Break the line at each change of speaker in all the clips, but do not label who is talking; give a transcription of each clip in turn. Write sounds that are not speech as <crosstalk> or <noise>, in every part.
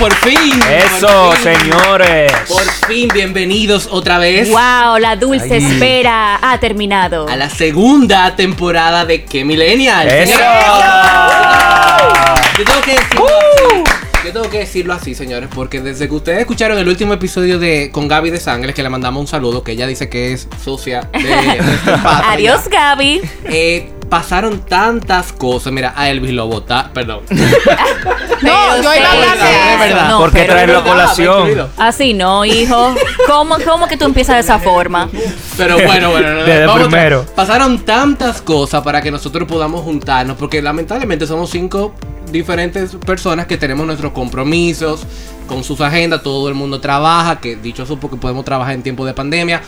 por fin.
Eso,
por fin.
señores.
Por fin, bienvenidos otra vez
Wow, la dulce
Ay.
espera ha terminado.
a la segunda temporada de Que Millennial.
Eso.
Yo tengo que decirlo así. Yo tengo que decirlo así, señores, porque desde que ustedes escucharon el último episodio de con Gaby de Sangre, que le mandamos un saludo, que ella dice que es sucia de, de este <laughs>
Adiós, Gaby.
eh, pasaron tantas cosas. Mira, a Elvis lo bota, perdón. <laughs>
No, yo iba a hablar de
Es verdad.
No,
¿Por qué traerlo a colación?
Así no, hijo. ¿Cómo, cómo que tú empiezas de esa forma?
Pero bueno, bueno, no,
Desde
vamos
primero.
Pasaron tantas cosas para que nosotros podamos juntarnos, porque lamentablemente somos cinco diferentes personas que tenemos nuestros compromisos con sus agendas, todo el mundo trabaja, que dichoso porque podemos trabajar en tiempo de pandemia,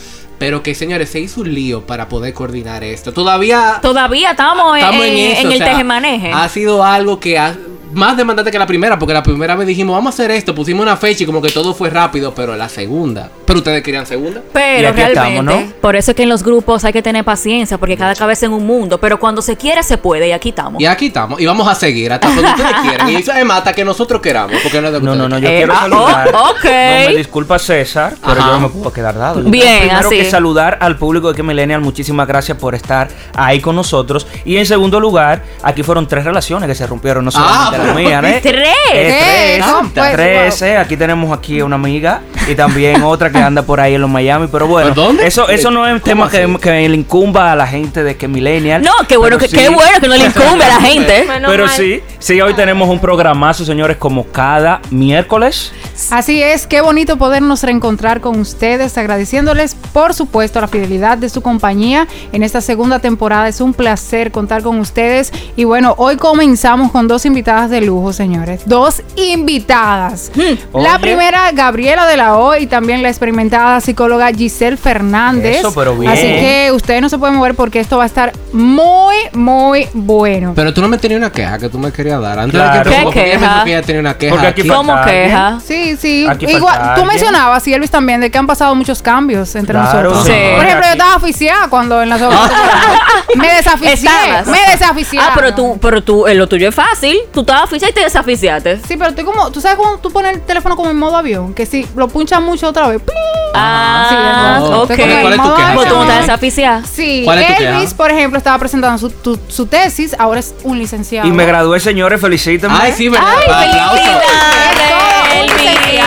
pero que señores, se hizo un lío para poder coordinar esto. Todavía
Todavía estamos, en,
estamos en,
en-
eso.
en
o
el
sea,
tejemaneje.
Ha sido algo que ha más demandante que la primera, porque la primera vez dijimos, vamos a hacer esto, pusimos una fecha y como que todo fue rápido, pero la segunda. Pero ustedes querían segunda.
Y
Pero
aquí
realmente,
estamos, ¿no?
por eso es que en los grupos hay que tener paciencia, porque cada cabeza en un mundo. Pero cuando se quiere, se puede, y aquí estamos.
Y aquí estamos, y vamos a seguir hasta cuando ustedes <laughs> quieran. Y eso es mata que nosotros queramos, porque no es de que
No, no, yo
Eh,
quiero
ah,
saludar.
oh, ok.
No me disculpa César, pero
Ajá.
yo no me puedo quedar dado.
Bien, así.
que saludar al público de que Millennial, muchísimas gracias por estar ahí con nosotros. Y en segundo lugar, aquí fueron tres relaciones que se rompieron, no solamente
Ah,
la mía, ¿eh?
¡Tres!
Eh,
¿Qué?
tres,
No, pues,
tres,
wow.
eh. Aquí tenemos aquí una amiga y también <laughs> otra que anda por ahí en los Miami. Pero bueno,
¿Por dónde?
eso eso no es un
¿Cómo
tema que, que le incumba a la gente de que Millennial.
No, qué bueno, que, qué bueno que no le incumbe a la gente.
Pero sí, sí, hoy tenemos un programazo, señores, como cada miércoles.
Así es, qué bonito podernos reencontrar con ustedes, agradeciéndoles por supuesto la fidelidad de su compañía en esta segunda temporada. Es un placer contar con ustedes y bueno, hoy comenzamos con dos invitadas de lujo, señores. Dos invitadas. La
Oye.
primera, Gabriela de la O y también la experimentada psicóloga Giselle Fernández.
Eso, pero bien.
Así que ustedes no se pueden mover porque esto va a estar muy, muy bueno.
Pero tú no me tenías una queja que tú me querías dar. Antes
Claro.
de que
¿Qué queja?
dijo que ella tenía una queja.
Porque aquí
¿Cómo queja?
Sí, sí.
Aquí
Igual, tú mencionabas, y Elvis también, de que han pasado muchos cambios entre
Claro,
nosotros.
Sí.
Por ejemplo, yo estaba aficiada cuando en la segunda temporada. Me desaficié.
Estabas.
Me desaficié.
Ah, pero tú, pero tú, eh, lo tuyo es fácil. Tú estabas oficial y te desaficiaste.
Sí, pero tú como, tú sabes cómo tú pones el teléfono como en modo avión, que si lo punchas mucho otra vez. ¡pling!
Ah,
sí, ¿verdad?
ok.
¿Cuál es tu queja?
Tú no estás desaficiada.
Sí,
¿Cuál es tu
Elvis,
queja?
por ejemplo, estaba presentando su, tu- su tesis, ahora es un licenciado.
Y me gradué, señores, felicítenme.
Ay, sí, ¿verdad?
Ay,
Aplausos.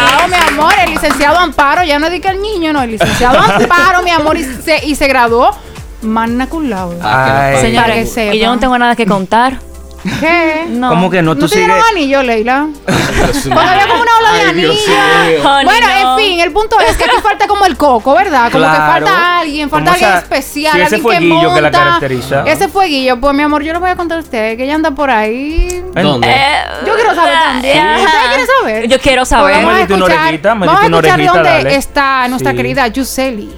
Licenciado, mi amor, el licenciado Amparo, ya no diga el niño, no, el licenciado <laughs> Amparo, mi amor, y se, y se graduó magna cum laude.
Ah, que
Ay.
que
Señores, y yo no tengo nada que contar.
¿Qué?
No.
¿Cómo que no?
¿No
Tú
te dieron
sigues.
anillo, Leila? Cuando había como una ola de anillo. Bueno,
no.
en fin, el punto es que aquí falta como el coco, ¿verdad? Como
Claro.
que falta alguien, falta alguien
esa-
especial,
sí, ese
alguien que
fueguillo que la
monta.
caracteriza.
Ese fueguillo, pues mi amor, yo le voy a contar a usted que ella anda por ahí.
¿Dónde?
Eh,
Yo quiero saber también.
ajá.
¿Usted quiere saber?
Yo quiero
Pues
saber.
vamos a
una
escuchar,
orejita,
vamos a escuchar dónde está nuestra querida Yuseli.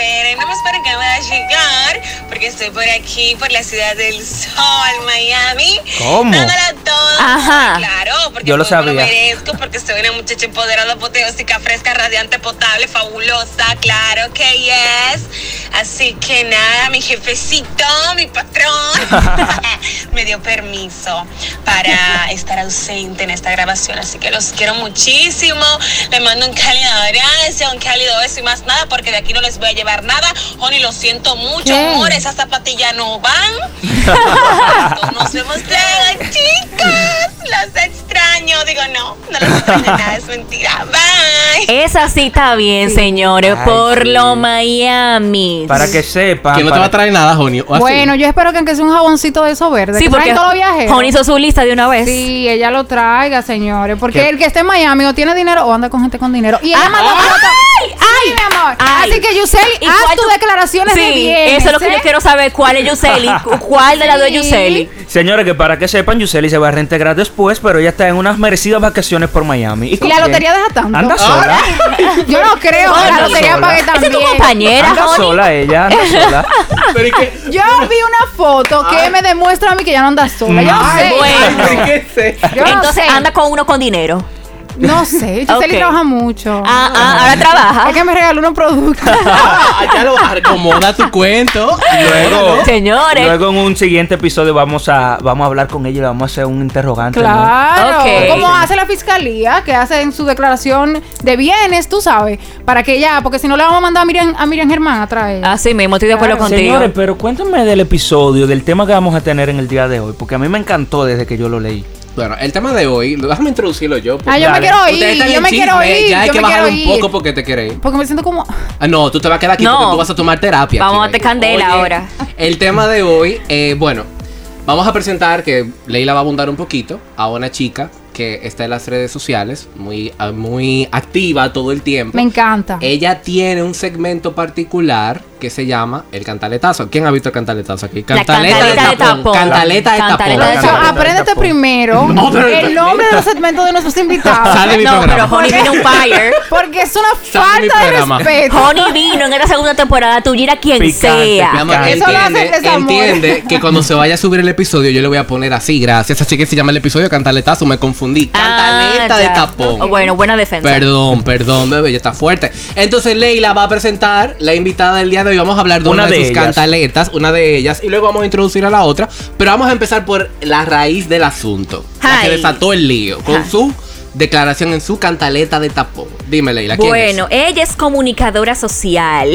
Esperen, no me esperen que me vaya a llegar, porque estoy por aquí, por la ciudad del sol, Miami.
¿Cómo?
Dándole todo.
Ajá.
Claro, porque
Yo lo sabía.
merezco, porque soy una muchacha empoderada, apoteósica, fresca, radiante, potable, fabulosa, claro que yes. Así que nada, mi jefecito, mi patrón, <laughs> <laughs> me dio permiso para <laughs> estar ausente en esta grabación. Así que los quiero muchísimo. Le mando un cálido abrazo, un cálido beso y más nada, porque de aquí no les voy a llevar nada. Honey, lo siento mucho,
¿Qué?
amor. Esas zapatillas no van. <laughs> Nos vemos luego, chicas. Los extraño. Digo, no, no los extraño nada, es mentira. Bye.
Esa sí está bien, señores.
Ay,
por
sí.
lo Miami.
Para que sepan.
Que no te va a traer nada, Jonio. ¿o así?
Bueno, yo espero que aunque sea un jaboncito de eso verde.
Sí,
que
porque
los viajeros.
Juan hizo su lista de una vez.
Sí, ella lo traiga, señores. Porque
¿Qué?
el que esté en Miami o tiene dinero o anda con gente con dinero. Y ella
Ah,
mandó
ay,
foto.
ay,
Sí, mi amor.
ay.
Así que, Yuseli,
es lo que yo quiero saber. ¿Cuál es Yuseli? Cu- <laughs> ¿Cuál de las dos es. Yuseli?
Señores, que para que sepan, Yuseli se va a reintegrar después, pero ella está en unas merecidas vacaciones por Miami.
Y la lotería deja tanto.
Anda sola. <laughs>
Yo no creo que la lotería
sola.
pague
Esa
tan
es tu compañera,
Anda
honey.
sola ella, anda <laughs> sola.
Yo vi una foto que me demuestra a mí que ya no anda sola. Yo no
Ay,
sé.
Entonces
sé.
anda con uno con dinero.
No sé, <laughs> Giseli
Ok.
trabaja mucho.
Ah, ah, ahora trabaja.
Es que me regaló unos productos. <laughs>
Ah, ya lo acomoda tu cuento.
Luego,
Señores.
luego en un siguiente episodio vamos a, vamos a hablar con ella y le vamos a hacer un interrogante. ¿no?
Claro,
Ok.
como hace la fiscalía, que hace en su declaración de bienes, tú sabes, para que ya, porque si no le vamos a mandar a Miriam, a Miriam Germán a traer.
Así mismo, estoy de acuerdo
Claro.
contigo.
Señores, pero cuéntame del episodio, del tema que vamos a tener en el día de hoy, porque a mí me encantó desde que yo lo leí.
Bueno, el tema de hoy, déjame introducirlo yo. porque-
ah, yo me quiero ir, yo
en
me quiero
chisme,
ir,
Ya hay
yo
que bajar un poco porque te quieres ir.
Porque me siento como...
Ah, no, tú te vas a quedar aquí
No.
porque tú vas a tomar terapia.
Vamos a
baby.
candela
Oye,
ahora.
El tema de hoy, eh, bueno, vamos a presentar que Leila va a abundar un poquito a una chica que está en las redes sociales, muy, ah, muy activa todo el tiempo.
Me encanta.
Ella tiene un segmento particular que se llama el cantaletazo. ¿Quién ha visto el cantaletazo aquí?
La cantaleta de tapón.
Cantaleta de
Cantaleta
tapón.
de
Por eso,
Cantaleta.
apréndete primero <laughs>
No,
el nombre de los segmentos de nuestros invitados. <laughs>
Sale mi
no, pero. Honey vino un fire.
Porque es una
Sale
falta de respeto.
Honey vino en esta segunda temporada, tú a quien
Picante,
sea.
Amor,
Eso
lo hace
entiende, entiende que cuando se vaya a subir el episodio yo le voy a poner así, gracias. Así que se llama el episodio Cantaletazo, me confundí. Cantaleta
Ah,
de
ya.
tapón.
Bueno, buena defensa.
Perdón, perdón, bebé, ya está fuerte. Entonces Leila va a presentar la invitada del día de hoy. Vamos a hablar de una,
Una
de,
de
sus
ellas.
cantaletas, una de ellas, y luego vamos a introducir a la otra. Pero vamos a empezar por la raíz del asunto, la que desató el lío, con su declaración en su cantaleta de tapón. Dime, Leila, ¿quién
Bueno, ella es comunicadora social,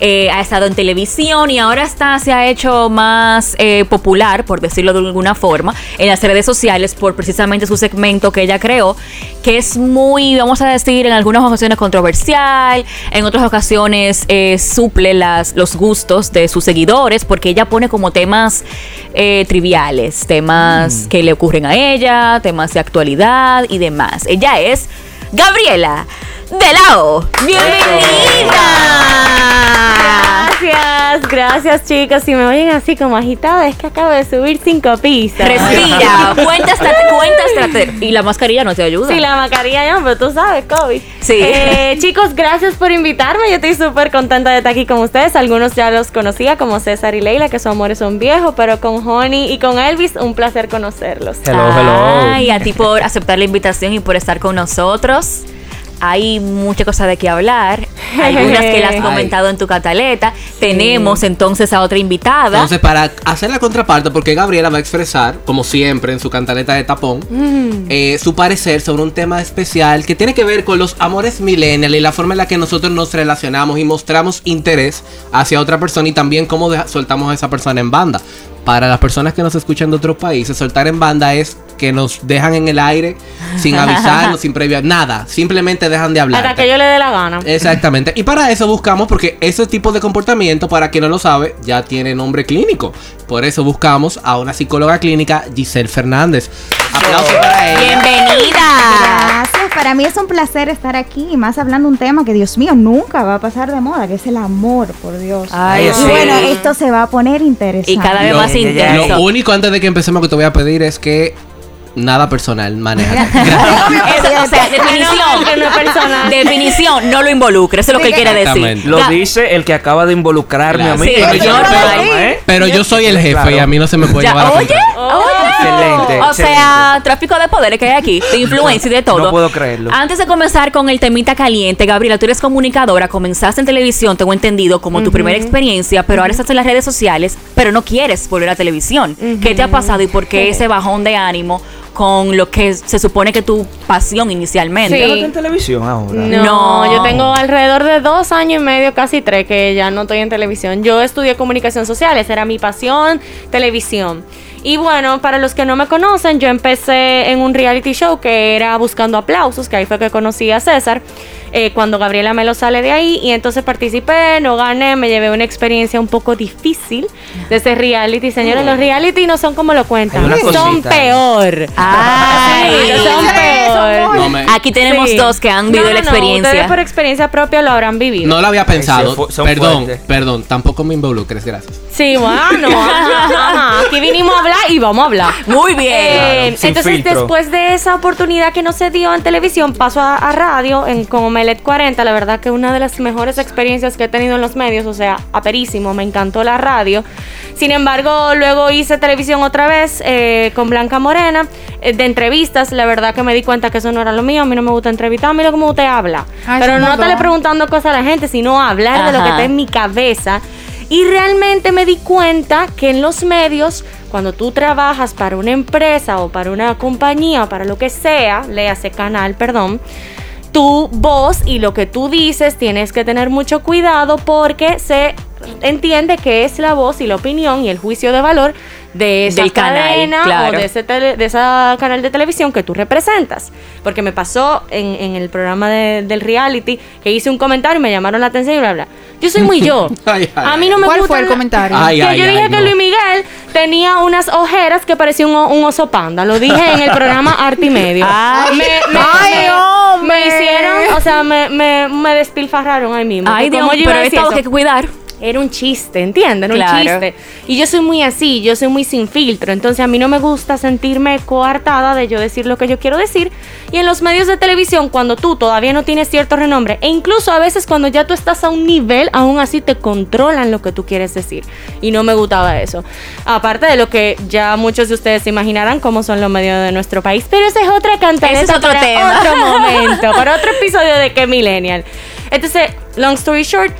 eh, ha estado en televisión y ahora está, se ha hecho más eh, popular, por decirlo de alguna forma, en las redes sociales por precisamente su segmento que ella creó, que es muy, vamos a decir, en algunas ocasiones controversial, en otras ocasiones eh, suple las, los gustos de sus seguidores, porque ella pone como temas triviales, temas que le ocurren a ella, temas de actualidad y demás. Ella es Gabriela de Lao. ¡Bienvenida!
Gracias, gracias chicos. Si me oyen así como agitada, es que acabo de subir cinco pisos.
Respira, <laughs> cuenta, estrategia. Y la mascarilla no te ayuda.
Sí, la mascarilla ya, pero tú sabes, COVID.
Sí.
Eh, chicos, gracias por invitarme. Yo estoy súper contenta de estar aquí con ustedes. Algunos ya los conocía, como César y Leila, que su amor es un viejo, pero con Honey y con Elvis, un placer conocerlos.
Hello, hello.
Ay, a ti por aceptar la invitación y por estar con nosotros. Hay mucha cosa de qué hablar. Algunas que <laughs> le has comentado en tu cataleta. Tenemos entonces a otra invitada.
Entonces, para hacer la contraparte, porque Gabriela va a expresar, como siempre en su cantaleta de tapón,
Mm.
eh, su parecer sobre un tema especial que tiene que ver con los amores millennial y la forma en la que nosotros nos relacionamos y mostramos interés hacia otra persona y también cómo soltamos a esa persona en banda. Para las personas que nos escuchan de otros países, soltar en banda es que nos dejan en el aire sin avisarnos, <laughs> sin previa nada. Simplemente dejan de hablar.
Hasta que yo le dé la gana.
Exactamente. Y para eso buscamos, porque ese tipo de comportamiento, para quien no lo sabe, ya tiene nombre clínico. Por eso buscamos a una psicóloga clínica, Giselle Fernández. Aplausos para ella.
Bienvenida.
Gracias, para mí es un placer estar aquí y más hablando un tema que Dios mío nunca va a pasar de moda, que es el amor, por Dios.
Ay,
y
sí.
bueno, esto se va a poner interesante.
Y cada vez
Lo-
más intenso.
Lo único antes de que empecemos que te voy a pedir es que nada personal, maneja. <laughs> <laughs>
Eso, o sea,
que no
definición.
es personal.
definición, no lo involucre. Eso es lo que él quiere decir.
Exactamente.
Lo
Ga-
dice el que acaba de involucrarme
Claro.
a mí.
Sí,
Pero
yo-
yo no
pero-
puedo, ¿eh?
Pero yo soy el jefe
Claro.
y a mí no se me puede
Ya,
llevar a
oye,
contrario.
Excelente,
O
excelente.
sea, tráfico de poderes que hay aquí, de influencia y de todo.
No puedo creerlo.
Antes de comenzar con el temita caliente, Gabriela, tú eres comunicadora, comenzaste en televisión, tengo entendido, como tu primera experiencia, pero ahora estás en las redes sociales, pero no quieres volver a televisión. ¿Qué te ha pasado y por qué ese bajón de ánimo con lo que se supone que tu pasión inicialmente?
Sí.
¿Ya no está en televisión ahora?
No,
No.
yo tengo alrededor de dos años y medio, casi tres, que ya no estoy en televisión. Yo estudié comunicación social, esa era mi pasión, televisión. Y bueno, para los que no me conocen, yo empecé en un reality show que era Buscando Aplausos, que ahí fue que conocí a César, eh, cuando Gabriela Melo sale de ahí. Y entonces participé, no gané, me llevé una experiencia un poco difícil de ese reality. Señores, los reality no son como lo cuentan, son peor.
Ay.
Sí, son peor.
No, me-
Aquí tenemos
Sí.
dos que han vivido
No,
la
no, no,
experiencia.
ustedes por experiencia propia lo habrán vivido.
no lo había pensado.
Ay, sí, son
perdón,
fuertes.
perdón, tampoco me involucres, gracias.
Sí, bueno. ajá, <laughs> ajá. Aquí vinimos a hablar y vamos a hablar.
Muy bien.
Eh,
Claro,
entonces,
filtro.
después de esa oportunidad que no se dio en televisión, paso a, a radio, en, como me Omelet 40, la verdad que una de las mejores experiencias que he tenido en los medios, o sea, aperísimo, me encantó la radio. Sin embargo, luego hice televisión otra vez eh, con Blanca Morena, eh, de entrevistas, la verdad que me di cuenta que eso no era lo mío, a mí no me gusta entrevistar, a mí lo que me gusta es hablar.
Ay,
Pero no estarle preguntando cosas a la gente, sino hablar de lo que
Ajá.
está en mi cabeza. Y realmente me di cuenta que en los medios, cuando tú trabajas para una empresa o para una compañía o para lo que sea, léase canal, perdón, tu voz y lo que tú dices tienes que tener mucho cuidado porque se entiende que es la voz y la opinión y el juicio de valor de esa
Del canal,
cadena
claro.
o de ese tele- de esa canal de televisión que tú representas. Porque me pasó en, en el programa de- del reality que hice un comentario y me llamaron la atención y bla, bla. Yo soy muy yo. <laughs>
Ay, ay,
a mí no me
¿Cuál
gusta
fue el comentario?
Ay,
que
ay,
yo
ay,
dije que
no.
Luis Miguel tenía unas ojeras que parecía un, oso panda. Lo dije en el programa <laughs> Arte y Medio.
Ay.
me, me-
Ay,
me-
hombre.
me hicieron, o sea, me, me, me despilfarraron ahí mismo.
Ay, Dios, pero hay que cuidar.
Era un chiste, ¿entienden? Era
Claro.
un chiste. Y yo soy muy así, yo soy muy sin filtro. Entonces a mí no me gusta sentirme coartada de yo decir lo que yo quiero decir. Y en los medios de televisión, cuando tú todavía no tienes cierto renombre, e incluso a veces cuando ya tú estás a un nivel, aún así te controlan lo que tú quieres decir. Y no me gustaba eso. Aparte de lo que ya muchos de ustedes se imaginarán cómo son los medios de nuestro país. Pero esa es otra cantaleta
Ese es otro
para
tema.
otro <laughs> momento, para otro episodio de Que Millennial. Entonces, long story short,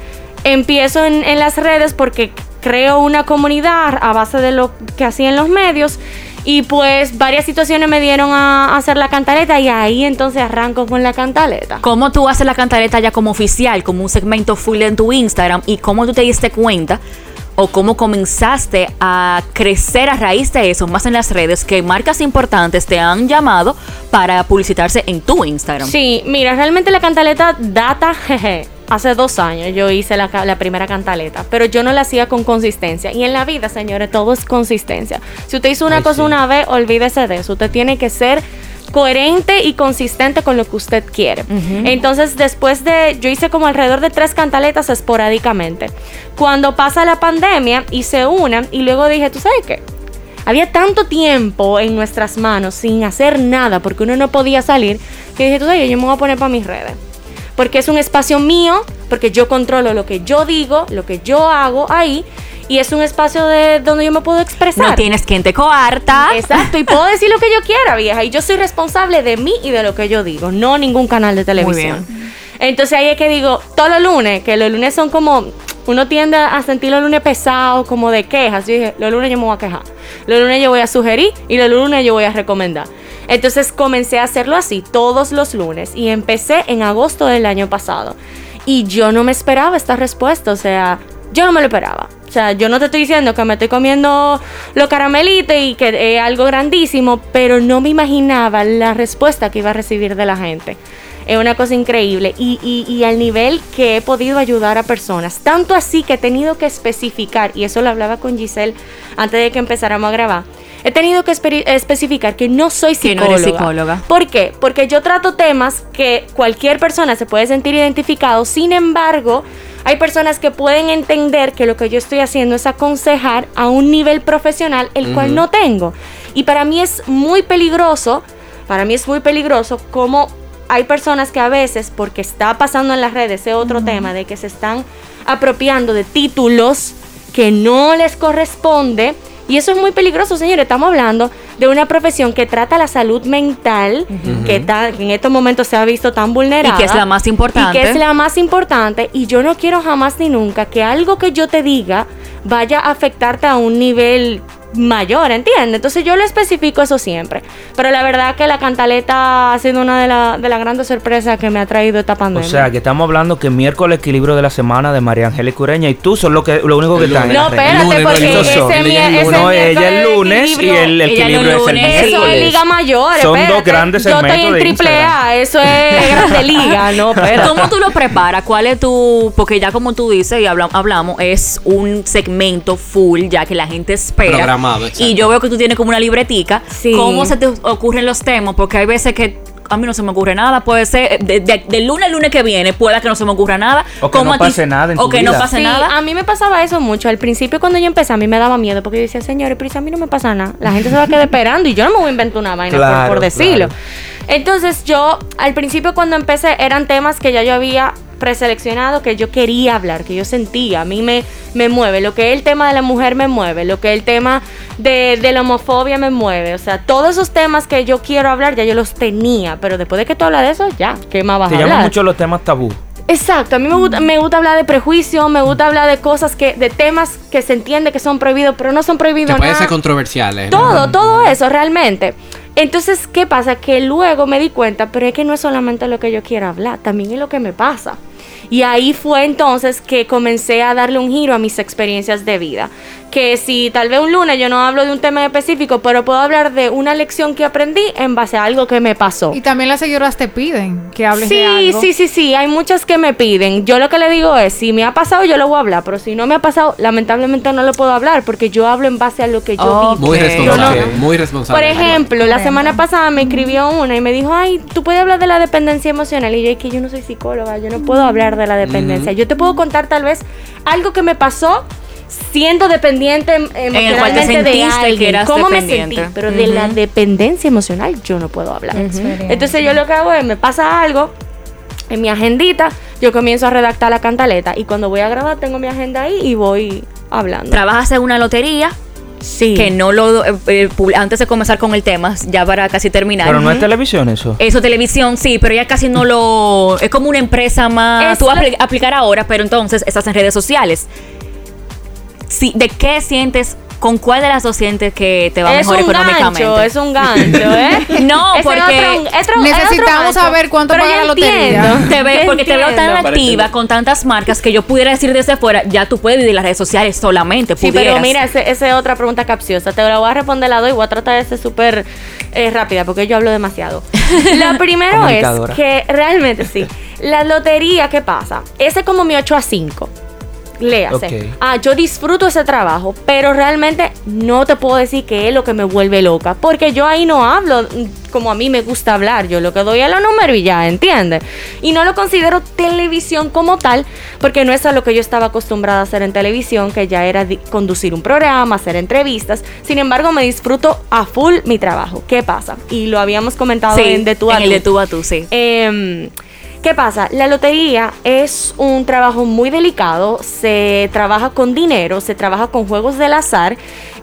empiezo en, en las redes porque creo una comunidad a base de lo que hacía en los medios. Y pues varias situaciones me dieron a, a hacer la cantaleta y ahí entonces arranco con la cantaleta.
¿Cómo tú haces la cantaleta ya como oficial, como un segmento full en tu Instagram? ¿Y cómo tú te diste cuenta o cómo comenzaste a crecer a raíz de eso, más en las redes, que marcas importantes te han llamado para publicitarse en tu Instagram?
Sí, mira, realmente la cantaleta data, <laughs> jeje. Hace dos años yo hice la, primera cantaleta, pero yo no la hacía con consistencia. Y en la vida, señores, todo es consistencia. Si usted hizo una
Ay,
cosa
sí.
una vez, olvídese de eso. Usted tiene que ser coherente y consistente con lo que usted quiere. Entonces, después de, yo hice como alrededor de tres cantaletas esporádicamente. Cuando pasa la pandemia, hice una y luego dije, ¿tú sabes qué? Había tanto tiempo en nuestras manos sin hacer nada porque uno no podía salir que dije, tú sabes, qué? yo me voy a poner para mis redes. Porque es un espacio mío, porque yo controlo lo que yo digo, lo que yo hago ahí, y es un espacio de donde yo me puedo expresar.
No tienes quien te coarta.
Exacto, y puedo decir lo que yo quiera, vieja. Y yo soy responsable de mí y de lo que yo digo, no ningún canal de televisión. Entonces ahí es que digo, todos los lunes, que los lunes son como, uno tiende a sentir los lunes pesados, como de quejas. Yo dije, los lunes yo me voy a quejar, los lunes yo voy a sugerir y los lunes yo voy a recomendar. Entonces comencé a hacerlo así todos los lunes y empecé en agosto del año pasado. Y yo no me esperaba esta respuesta, o sea, yo no me lo esperaba. O sea, yo no te estoy diciendo que me estoy comiendo los caramelitos y que es algo grandísimo, pero no me imaginaba la respuesta que iba a recibir de la gente. Es una cosa increíble y, y, y al nivel que he podido ayudar a personas. Tanto así que he tenido que especificar, y eso lo hablaba con Giselle antes de que empezáramos a grabar, he tenido que espe- especificar que no soy
Que no
psicóloga.
eres psicóloga.
¿Por qué? Porque yo trato temas que cualquier persona se puede sentir identificado, sin embargo, hay personas que pueden entender que lo que yo estoy haciendo es aconsejar a un nivel profesional el cual no tengo. Y para mí es muy peligroso, para mí es muy peligroso como hay personas que a veces, porque está pasando en las redes ese otro tema de que se están apropiando de títulos que no les corresponde. Y eso es muy peligroso, señores. Estamos hablando de una profesión que trata la salud mental, que, ta- que en estos momentos se ha visto tan vulnerable.
Y que es la más importante.
Y que es la más importante. Y yo no quiero jamás ni nunca que algo que yo te diga vaya a afectarte a un nivel mayor, ¿entiendes? Entonces yo lo especifico eso siempre. Pero la verdad que la cantaleta ha sido una de las de las grandes sorpresas que me ha traído esta
O
pandemia.
sea, que estamos hablando que miércoles equilibrio de la semana de María Angélica Ureña y tú son lo que lo único que están
no, espérate,
lunes,
porque ese,
Ella
mi-
el
ella
miércoles
el lunes y el, el equilibrio es el
lunes.
Eso es
miércoles.
Liga Mayor.
Son
espérate.
dos grandes
Yo estoy
segmentos
en
de
triple A, eso es Grande Liga, no, <laughs> espérate.
¿Cómo tú lo preparas? ¿Cuál es tu...? Porque ya como tú dices y habla- hablamos, es un segmento full ya que la gente espera.
Programado, exacto.
Y yo veo que tú tienes como una libretica.
Sí.
¿Cómo se te ocurren los temas? Porque hay veces que a mí no se me ocurre nada. Puede ser, de, de- del lunes al lunes que viene, pueda que no se me ocurra nada.
O que
¿Cómo
no
a ti-
pase nada en
O
tu
que no pase
Sí,
nada.
a mí me pasaba eso mucho. Al principio cuando yo empecé a mí me daba miedo porque yo decía, señores, pero si a mí no me pasa nada. La gente se va a quedar esperando y yo no me voy a inventar una vaina por- decirlo.
claro.
Entonces yo al principio cuando empecé eran temas que ya yo había preseleccionado que yo quería hablar, que yo sentía, a mí me, me mueve, lo que es el tema de la mujer me mueve, lo que es el tema de, de la homofobia me mueve, o sea, todos esos temas que yo quiero hablar ya yo los tenía, pero después de que tú hablas de eso, ya, ¿qué más vas
Te
a
llaman
hablar?
mucho los temas tabú.
Exacto, a mí me gusta, me gusta hablar de prejuicio, me gusta hablar de cosas que, de temas que se entiende que son prohibidos, pero no son prohibidos
Que pueden
nada.
ser controversiales. ¿no?
Todo, todo eso realmente. Entonces, ¿qué pasa? Que luego me di cuenta, pero es que no es solamente lo que yo quiero hablar, también es lo que me pasa. Y ahí fue entonces que comencé a darle un giro a mis experiencias de vida. Que si tal vez un lunes yo no hablo de un tema específico, pero puedo hablar de una lección que aprendí en base a algo que me pasó.
Y también las seguidoras te piden que hables
Sí,
de algo.
sí, sí, sí, hay muchas que me piden. Yo lo que le digo es, si me ha pasado, yo lo voy a hablar, pero si no me ha pasado, lamentablemente no lo puedo hablar porque yo hablo en base a lo que yo
Ok.
vivo.
Muy responsable.
No-
Muy responsable.
Por ejemplo, la semana pasada me escribió una y me dijo, ay, tú puedes hablar de la dependencia emocional. Y yo, es que yo no soy psicóloga, yo no puedo hablar de la dependencia. Yo te puedo contar tal vez algo que me pasó siendo dependiente em-
el cual te
emocionalmente de
sentiste que
alguien.
eras
¿Cómo me
dependiente.
sentí? Pero de la dependencia emocional yo no puedo hablar.
Experiencia.
Entonces yo lo que hago es, me pasa algo en mi agendita, yo comienzo a redactar la cantaleta y cuando voy a grabar tengo mi agenda ahí y voy hablando.
Trabajas en una lotería
sí.
que no lo eh, eh, antes de comenzar con el tema, ya para casi terminar.
Pero no es televisión eso.
Eso, televisión, sí, pero ya casi no lo. Es como una empresa más.
Es
tú vas a aplicar ahora, pero entonces estás en redes sociales. Sí, ¿De qué sientes? ¿Con cuál de las dos sientes que te va
es
mejor
un
económicamente?
gancho, es un gancho, ¿eh? <laughs>
No, porque
otro- otro-
Necesitamos saber cuánto paga la lotería.
entiendo, <laughs>
Te ve-
yo
porque te veo tan activa con tantas marcas que yo pudiera decir desde fuera, ya tú puedes vivir las redes sociales solamente.
Sí,
pudieras.
pero mira, esa es otra pregunta capciosa. Te la voy a responder la dos y voy a tratar de ser súper eh, rápida porque yo hablo demasiado. <laughs> Lo primero es que realmente sí. La lotería, ¿qué pasa? Ese es como mi 8 a 5. Léase. Ah, yo disfruto ese trabajo, pero realmente no te puedo decir que es lo que me vuelve loca, porque yo ahí no hablo mm, como a mí me gusta hablar, yo lo que doy es los números y ya, ¿entiendes? Y no lo considero televisión como tal, porque no es a lo que yo estaba acostumbrada a hacer en televisión, que ya era conducir un programa, hacer entrevistas. Sin embargo, me disfruto a full mi trabajo. ¿Qué pasa? Y lo habíamos comentado
Sí,
en De tú a
en el
tú.
de tú a tú, sí.
Em, ¿Qué pasa? La lotería es un trabajo muy delicado, se trabaja con dinero, se trabaja con juegos del azar.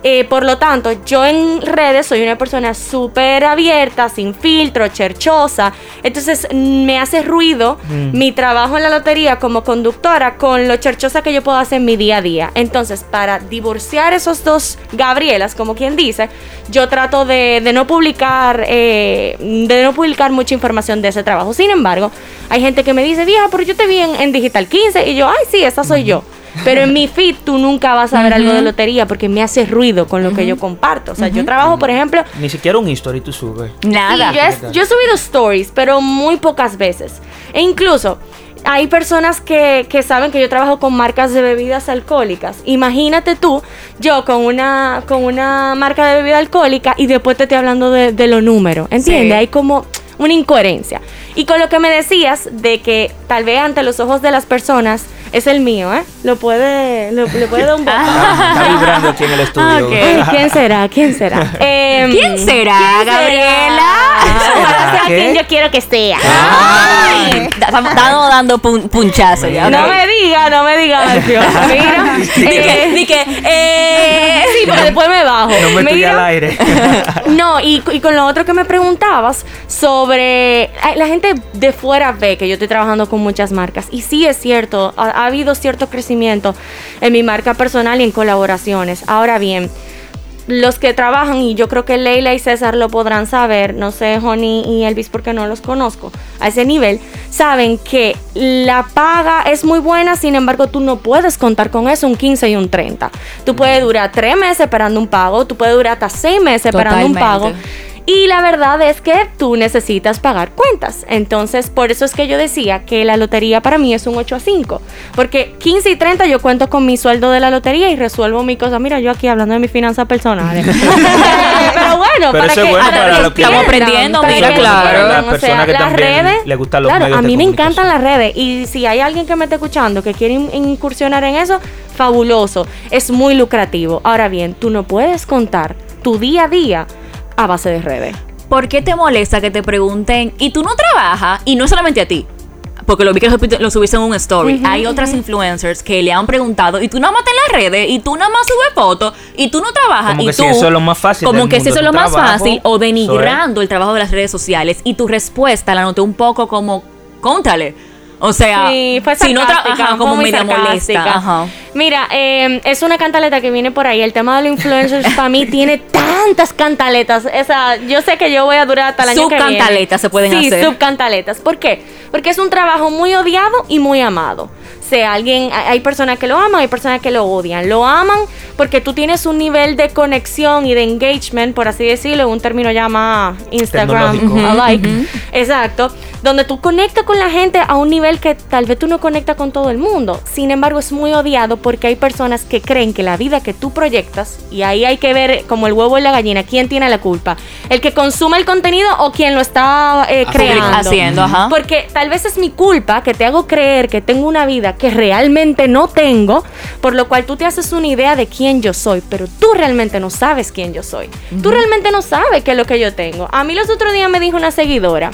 Eh, por lo tanto, yo en redes soy una persona súper abierta, sin filtro, cherchosa. Entonces mm, me hace ruido mi trabajo en la lotería como conductora con lo cherchosa que yo puedo hacer en mi día a día. Entonces, para divorciar esos dos Gabrielas, como quien dice, yo trato de, de no publicar, eh, de no publicar mucha información de ese trabajo. Sin embargo, hay gente que me dice, vieja, pero yo te vi en, en Digital 15 y yo, ay, sí, esa soy yo. Pero en mi feed tú nunca vas a ver algo de lotería porque me hace ruido con lo que yo comparto. O sea, yo trabajo, por ejemplo,
Ni siquiera un history tú subes.
Nada.
Sí, yo, he, yo he subido stories, pero muy pocas veces. E incluso hay personas que, que saben que yo trabajo con marcas de bebidas alcohólicas. Imagínate tú, yo con una, con una marca de bebida alcohólica y después te estoy hablando de, de los números. ¿Entiendes?
Sí.
Hay como una incoherencia. Y con lo que me decías de que tal vez ante los ojos de las personas es el mío, ¿eh? Lo puede, lo, le puede dar un voto.
Ah, está vibrando aquí en el estudio.
Ah, ok.
Ay, <laughs> ¿Quién será? ¿Quién será? Em,
¿Quién será, Gabriela?
¿Qué?
quien yo quiero que sea.
Ay, Estamos dando pun- punchazo ya.
No me diga, no me diga. <laughs> Mira.
Di que,
eh,
di que, eh, <laughs>
sí, porque después me bajo.
No me
Mira.
al aire.
No, y, y con lo otro que me preguntabas sobre. ay, La gente de fuera ve que yo estoy trabajando con muchas marcas. Y sí es cierto, ha habido cierto crecimiento en mi marca personal y en colaboraciones. Ahora bien. Los que trabajan, y yo creo que Leila y César lo podrán saber, no sé, Honey y Elvis porque no los conozco a ese nivel, saben que la paga es muy buena, sin embargo tú no puedes contar con eso un 15 y un 30. Tú puedes durar tres meses esperando un pago, tú puedes durar hasta seis meses esperando un pago. Y la verdad es que tú necesitas pagar cuentas. Entonces, por eso es que yo decía que la lotería para mí es un 8 a 5. Porque 15 y 30 yo cuento con mi sueldo de la lotería y resuelvo mi cosa. Mira, yo aquí hablando de mis finanzas personales. <laughs> <laughs> Pero bueno,
Pero
para
eso es
que
bueno
para
para
que
lo que-
Estamos aprendiendo, mira, claro.
Las
o sea,
que
las redes,
le gustan los
claro,
medios
a
de
mí me encantan las redes y si hay alguien que me esté escuchando que quiere in- incursionar en eso, fabuloso, es muy lucrativo. Ahora bien, tú no puedes contar tu día a día a base de redes.
¿por qué te molesta que te pregunten, ¿y tú no trabajas? Y no solamente a ti. Porque lo vi que lo, subiste en un story. Hay otras influencers que le han preguntado, y tú nada más estás en las redes, y tú nada más subes fotos, y tú no trabajas.
Como
y
que
tú,
si eso es lo más fácil
Como
del
que si eso es lo más
trabajo,
fácil, o denigrando el trabajo de las redes sociales. Y tu respuesta la noté un poco como, contale. O sea,
Sí, fue
si no tra-
sarcástica,
ajá,
fue
como
muy
media molesta. Ajá.
Mira, eh, es una cantaleta que viene por ahí. El tema de los influencers <laughs> para mí tiene tantas cantaletas. Esa, yo sé que yo voy a durar hasta el año que viene.
Subcantaletas se pueden
sí,
hacer.
subcantaletas. ¿Por qué? Porque es un trabajo muy odiado y muy amado. O sea, alguien, hay personas que lo aman, hay personas que lo odian. Lo aman porque tú tienes un nivel de conexión y de engagement, por así decirlo, un término ya más Instagram alike. Exacto. Donde tú conectas con la gente a un nivel que tal vez tú no conectas con todo el mundo. Sin embargo, es muy odiado porque hay personas que creen que la vida que tú proyectas, y ahí hay que ver como el huevo y la gallina, quién tiene la culpa. El que consume el contenido o quien lo está eh, creando.
Haciendo, ajá.
Porque tal vez es mi culpa que te hago creer que tengo una vida que realmente no tengo, por lo cual tú te haces una idea de quién yo soy, pero tú realmente no sabes quién yo soy. Tú realmente no sabes qué es lo que yo tengo. A mí los otros días me dijo una seguidora,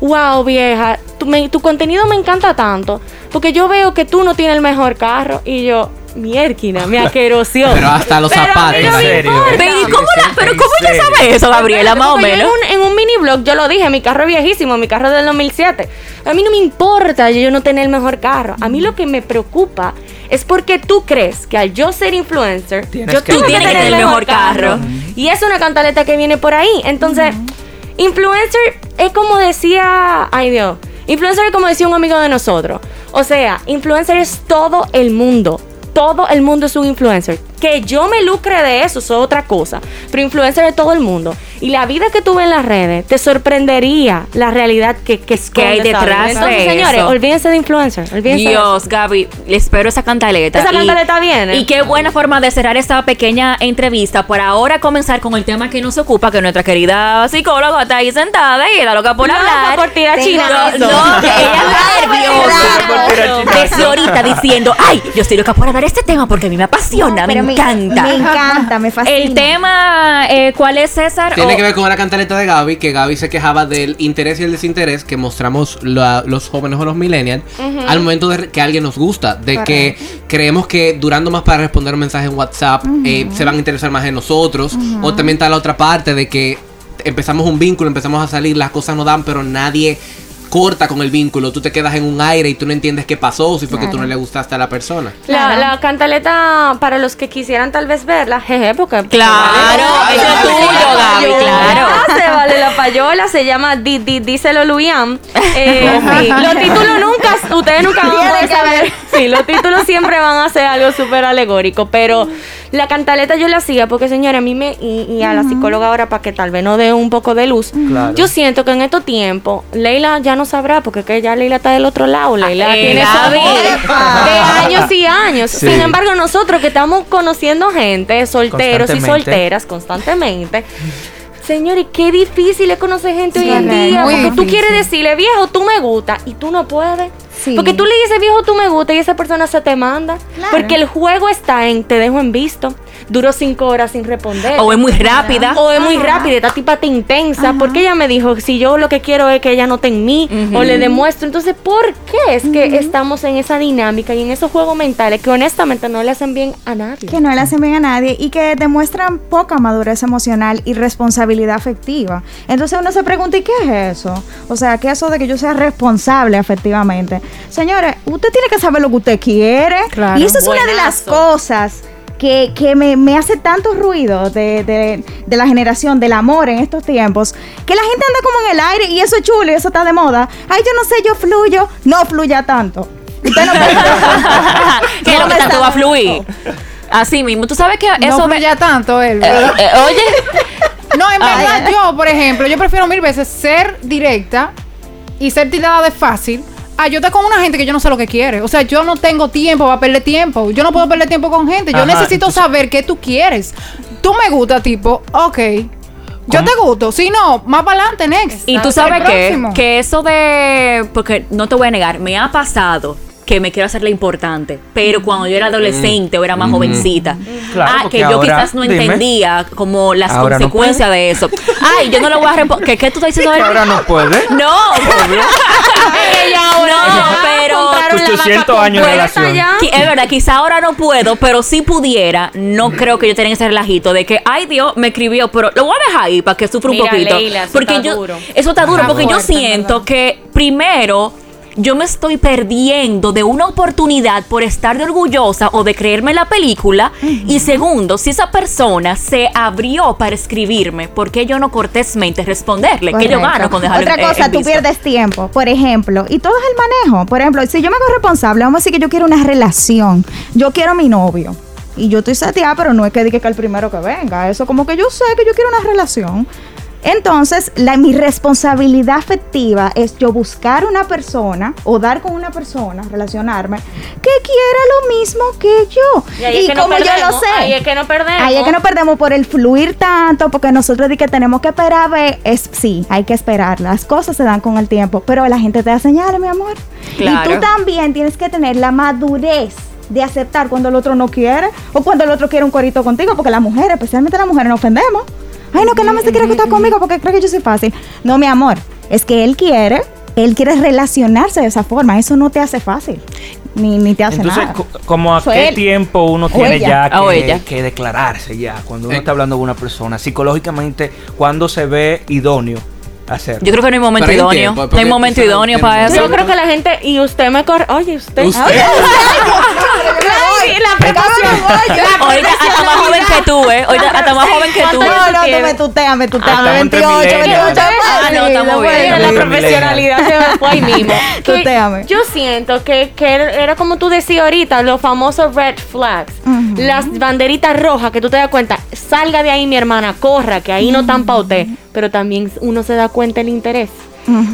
wow vieja, tu, me- tu contenido me encanta tanto, porque yo veo que tú no tienes el mejor carro y yo... Mierquina, me aquerosió. <laughs>
Pero hasta los
Pero a mí
zapatos.
no
¿En
me
serio?
importa.
Pero, ¿y cómo la- pero
¿En
cómo ella sabe eso, Gabriela, más o menos?
En un, en un mini blog yo lo dije, mi carro es viejísimo, mi carro es del 2007. A mí no me importa yo no tener el mejor carro. A mí lo que me preocupa es porque tú crees que al yo ser influencer,
Tienes
yo
que
tengo que
tener
el mejor carro.
carro.
Y es una cantaleta que viene por ahí. Entonces, influencer es como decía, ay Dios, influencer es como decía un amigo de nosotros. O sea, influencer es todo el mundo. Todo el mundo es un influencer. Que yo me lucre de eso es otra cosa. Pero influencer es todo el mundo. Y la vida que tuve en las redes te sorprendería la realidad que, que,
Que hay detrás
Entonces,
de
señores,
eso.
olvídense de influencer. Olvídense de.
Dios, Gaby, le espero esa cantaleta.
Esa
Y-
cantaleta viene.
Y qué buena forma de cerrar esta pequeña entrevista. Por ahora comenzar con el tema que nos ocupa, que nuestra querida psicóloga está ahí sentada y está loca por
Loca
hablar.
por tirar
No. No, ella está
Por
nerviosa. Desde ahorita diciendo, ay, yo estoy loca por hablar este tema porque a mí me apasiona,
No,
me
pero
encanta.
Me encanta, me fascina.
el tema, eh, ¿cuál es César?
Tiene
O-
que ver con una cantaleta de Gaby, que Gaby se quejaba del interés y el desinterés que mostramos la- los jóvenes o los millennials al momento de que alguien nos gusta, de que creemos que durando más para responder un mensaje en WhatsApp eh, se van a interesar más en nosotros, o también está la otra parte de que empezamos un vínculo, empezamos a salir, las cosas no dan, pero nadie corta con el vínculo, tú te quedas en un aire y tú no entiendes qué pasó, si fue que tú no le gustaste a la persona.
La, la cantaleta, para los que quisieran tal vez verla, jeje, porque...
Claro,
Vale,
eso es tuyo, Gaby, claro.
Se vale la payola, se llama di, di, Díselo Luian. <laughs> Eh, sí, los títulos nunca, ustedes nunca van a saber. Sí, los títulos siempre van a ser algo súper alegórico, pero la cantaleta yo la hacía porque, señora, a mí me, y, y a la psicóloga ahora para que tal vez no dé un poco de luz,
Claro.
yo siento que en estos tiempos, Leila ya no sabrá, porque que ya Leila está del otro lado, Leila
Eh,
tiene su de años y años.
Sí.
Sin embargo, nosotros que estamos conociendo gente, solteros y solteras constantemente. Señores, qué difícil es conocer gente hoy en día. Porque tú
difícil.
quieres decirle, viejo, tú me gusta, y tú no puedes.
Sí.
Porque tú le dices, viejo, tú me gusta, y esa persona se te manda.
Claro.
Porque el juego está en te dejo en visto. Duró cinco horas sin responder.
O es muy rápida.
O es muy
Ajá.
rápida, esta tipa te intensa. Porque ella me dijo, si yo lo que quiero es que ella note en mí, o le demuestro. Entonces, ¿por qué es que estamos en esa dinámica y en esos juegos mentales que honestamente no le hacen bien a nadie?
que no le hacen bien a nadie y que demuestran poca madurez emocional y responsabilidad afectiva. Entonces uno se pregunta, ¿y qué es eso? O sea, ¿qué es eso de que yo sea responsable afectivamente? Señores, usted tiene que saber lo que usted quiere.
Claro.
y eso es una de las cosas que, que me, me hace tanto ruido de, de- de la generación del amor en estos tiempos, que la gente anda como en el aire y eso es chulo y eso está de moda. Ay, yo no sé, yo fluyo. No fluya tanto. Usted no <laughs>
que
No
lo
me
que tanto
está
va a fluir. Así mismo, tú sabes que
no
eso me-
fluya tanto él.
Eh, eh, oye,
No, en <laughs> verdad,
Ay, ay.
yo, por ejemplo, yo prefiero mil veces ser directa y ser tirada de fácil. A yo estar con una gente que yo no sé lo que quiere. O sea, yo no tengo tiempo para perder tiempo. Yo no puedo perder tiempo con gente. Yo
Ajá,
necesito
entonces-
saber qué tú quieres. Tú me gusta, tipo, ok. Yo te gusto. Si no, más para adelante, next.
Y tú sabes qué?
próximo.
Que eso de. Porque no te voy a negar, me ha pasado que me quiero hacer la importante. Pero cuando yo era adolescente o era más jovencita,
Claro,
ah, que yo
ahora,
quizás no
dime.
entendía como las
no
consecuencias de eso. Ay, yo no lo voy a responder. ¿Qué, ¿Qué tú estás diciendo?
Que ahora no puede.
No, <laughs> <laughs> no, pero
la
800
vaca
años de relación.
Es verdad, quizá ahora no puedo, pero si pudiera, no creo que yo tenga ese relajito de que, ay Dios, me escribió, pero lo voy a dejar ahí para que sufra un
Mira,
poquito.
Leila, eso
porque
está
yo,
duro.
eso está duro, porque yo siento
verdad.
que primero yo me estoy perdiendo de una oportunidad por estar de orgullosa o de creerme la película. Y segundo, si esa persona se abrió para escribirme, ¿por qué yo no cortésmente responderle? que yo gano con dejarlo
Otra
en- en
cosa, tú pierdes tiempo, por ejemplo, y todo es el manejo. Por ejemplo, si yo me hago responsable, vamos a decir que yo quiero una relación, yo quiero mi novio. Y yo estoy sateada, pero no es que diga que el primero que venga. Eso como que yo sé que yo quiero una relación. Entonces, la, mi responsabilidad afectiva es yo buscar una persona o dar con una persona, relacionarme, que quiera lo mismo que yo.
Y ahí es que no
como yo lo sé.
ahí es que no perdemos.
Ahí es que no perdemos por el fluir tanto, porque nosotros di que tenemos que esperar, a ver, es sí, hay que esperar. Las cosas se dan con el tiempo, pero la gente te da señales, mi amor.
Claro.
Y tú también tienes que tener la madurez de aceptar cuando el otro no quiere o cuando el otro quiere un corito contigo, porque las mujeres, especialmente las mujeres, nos ofendemos. Ay, no, que nada más se quiere acostar <laughs> conmigo porque cree que yo soy fácil. No, mi amor, es que él quiere, él quiere relacionarse de esa forma. Eso no te hace fácil, ni, ni te hace
Entonces,
nada.
co- como a qué
él.
tiempo uno
O
tiene
ella.
ya
O
que,
ella.
que declararse ya, cuando uno
Eh.
está hablando con una persona, psicológicamente, cuando se ve idóneo hacerlo.
Yo creo que no hay momento
Pero hay
idóneo.
tiempo,
no hay momento idóneo
tiene
para eso.
Yo creo que la gente, y usted me corre, oye, usted.
Usted. <laughs> <laughs>
Ay, la preparación.
Ahorita hasta más joven que tú, ¿eh? Ahorita hasta más joven que tú.
No, no,
tiene?
me tutea, me tutea.
Ah, estamos entre
28,
millennials.
28.
Ah, no, estamos bien.
La profesionalidad se me fue ahí mismo. <laughs>
Tuteame.
yo siento que, que era como tú decías ahorita, los famosos red flags, las banderitas rojas que tú te das cuenta, salga de ahí mi hermana, corra, que ahí no tan pa' usted, pero también uno se da cuenta el interés.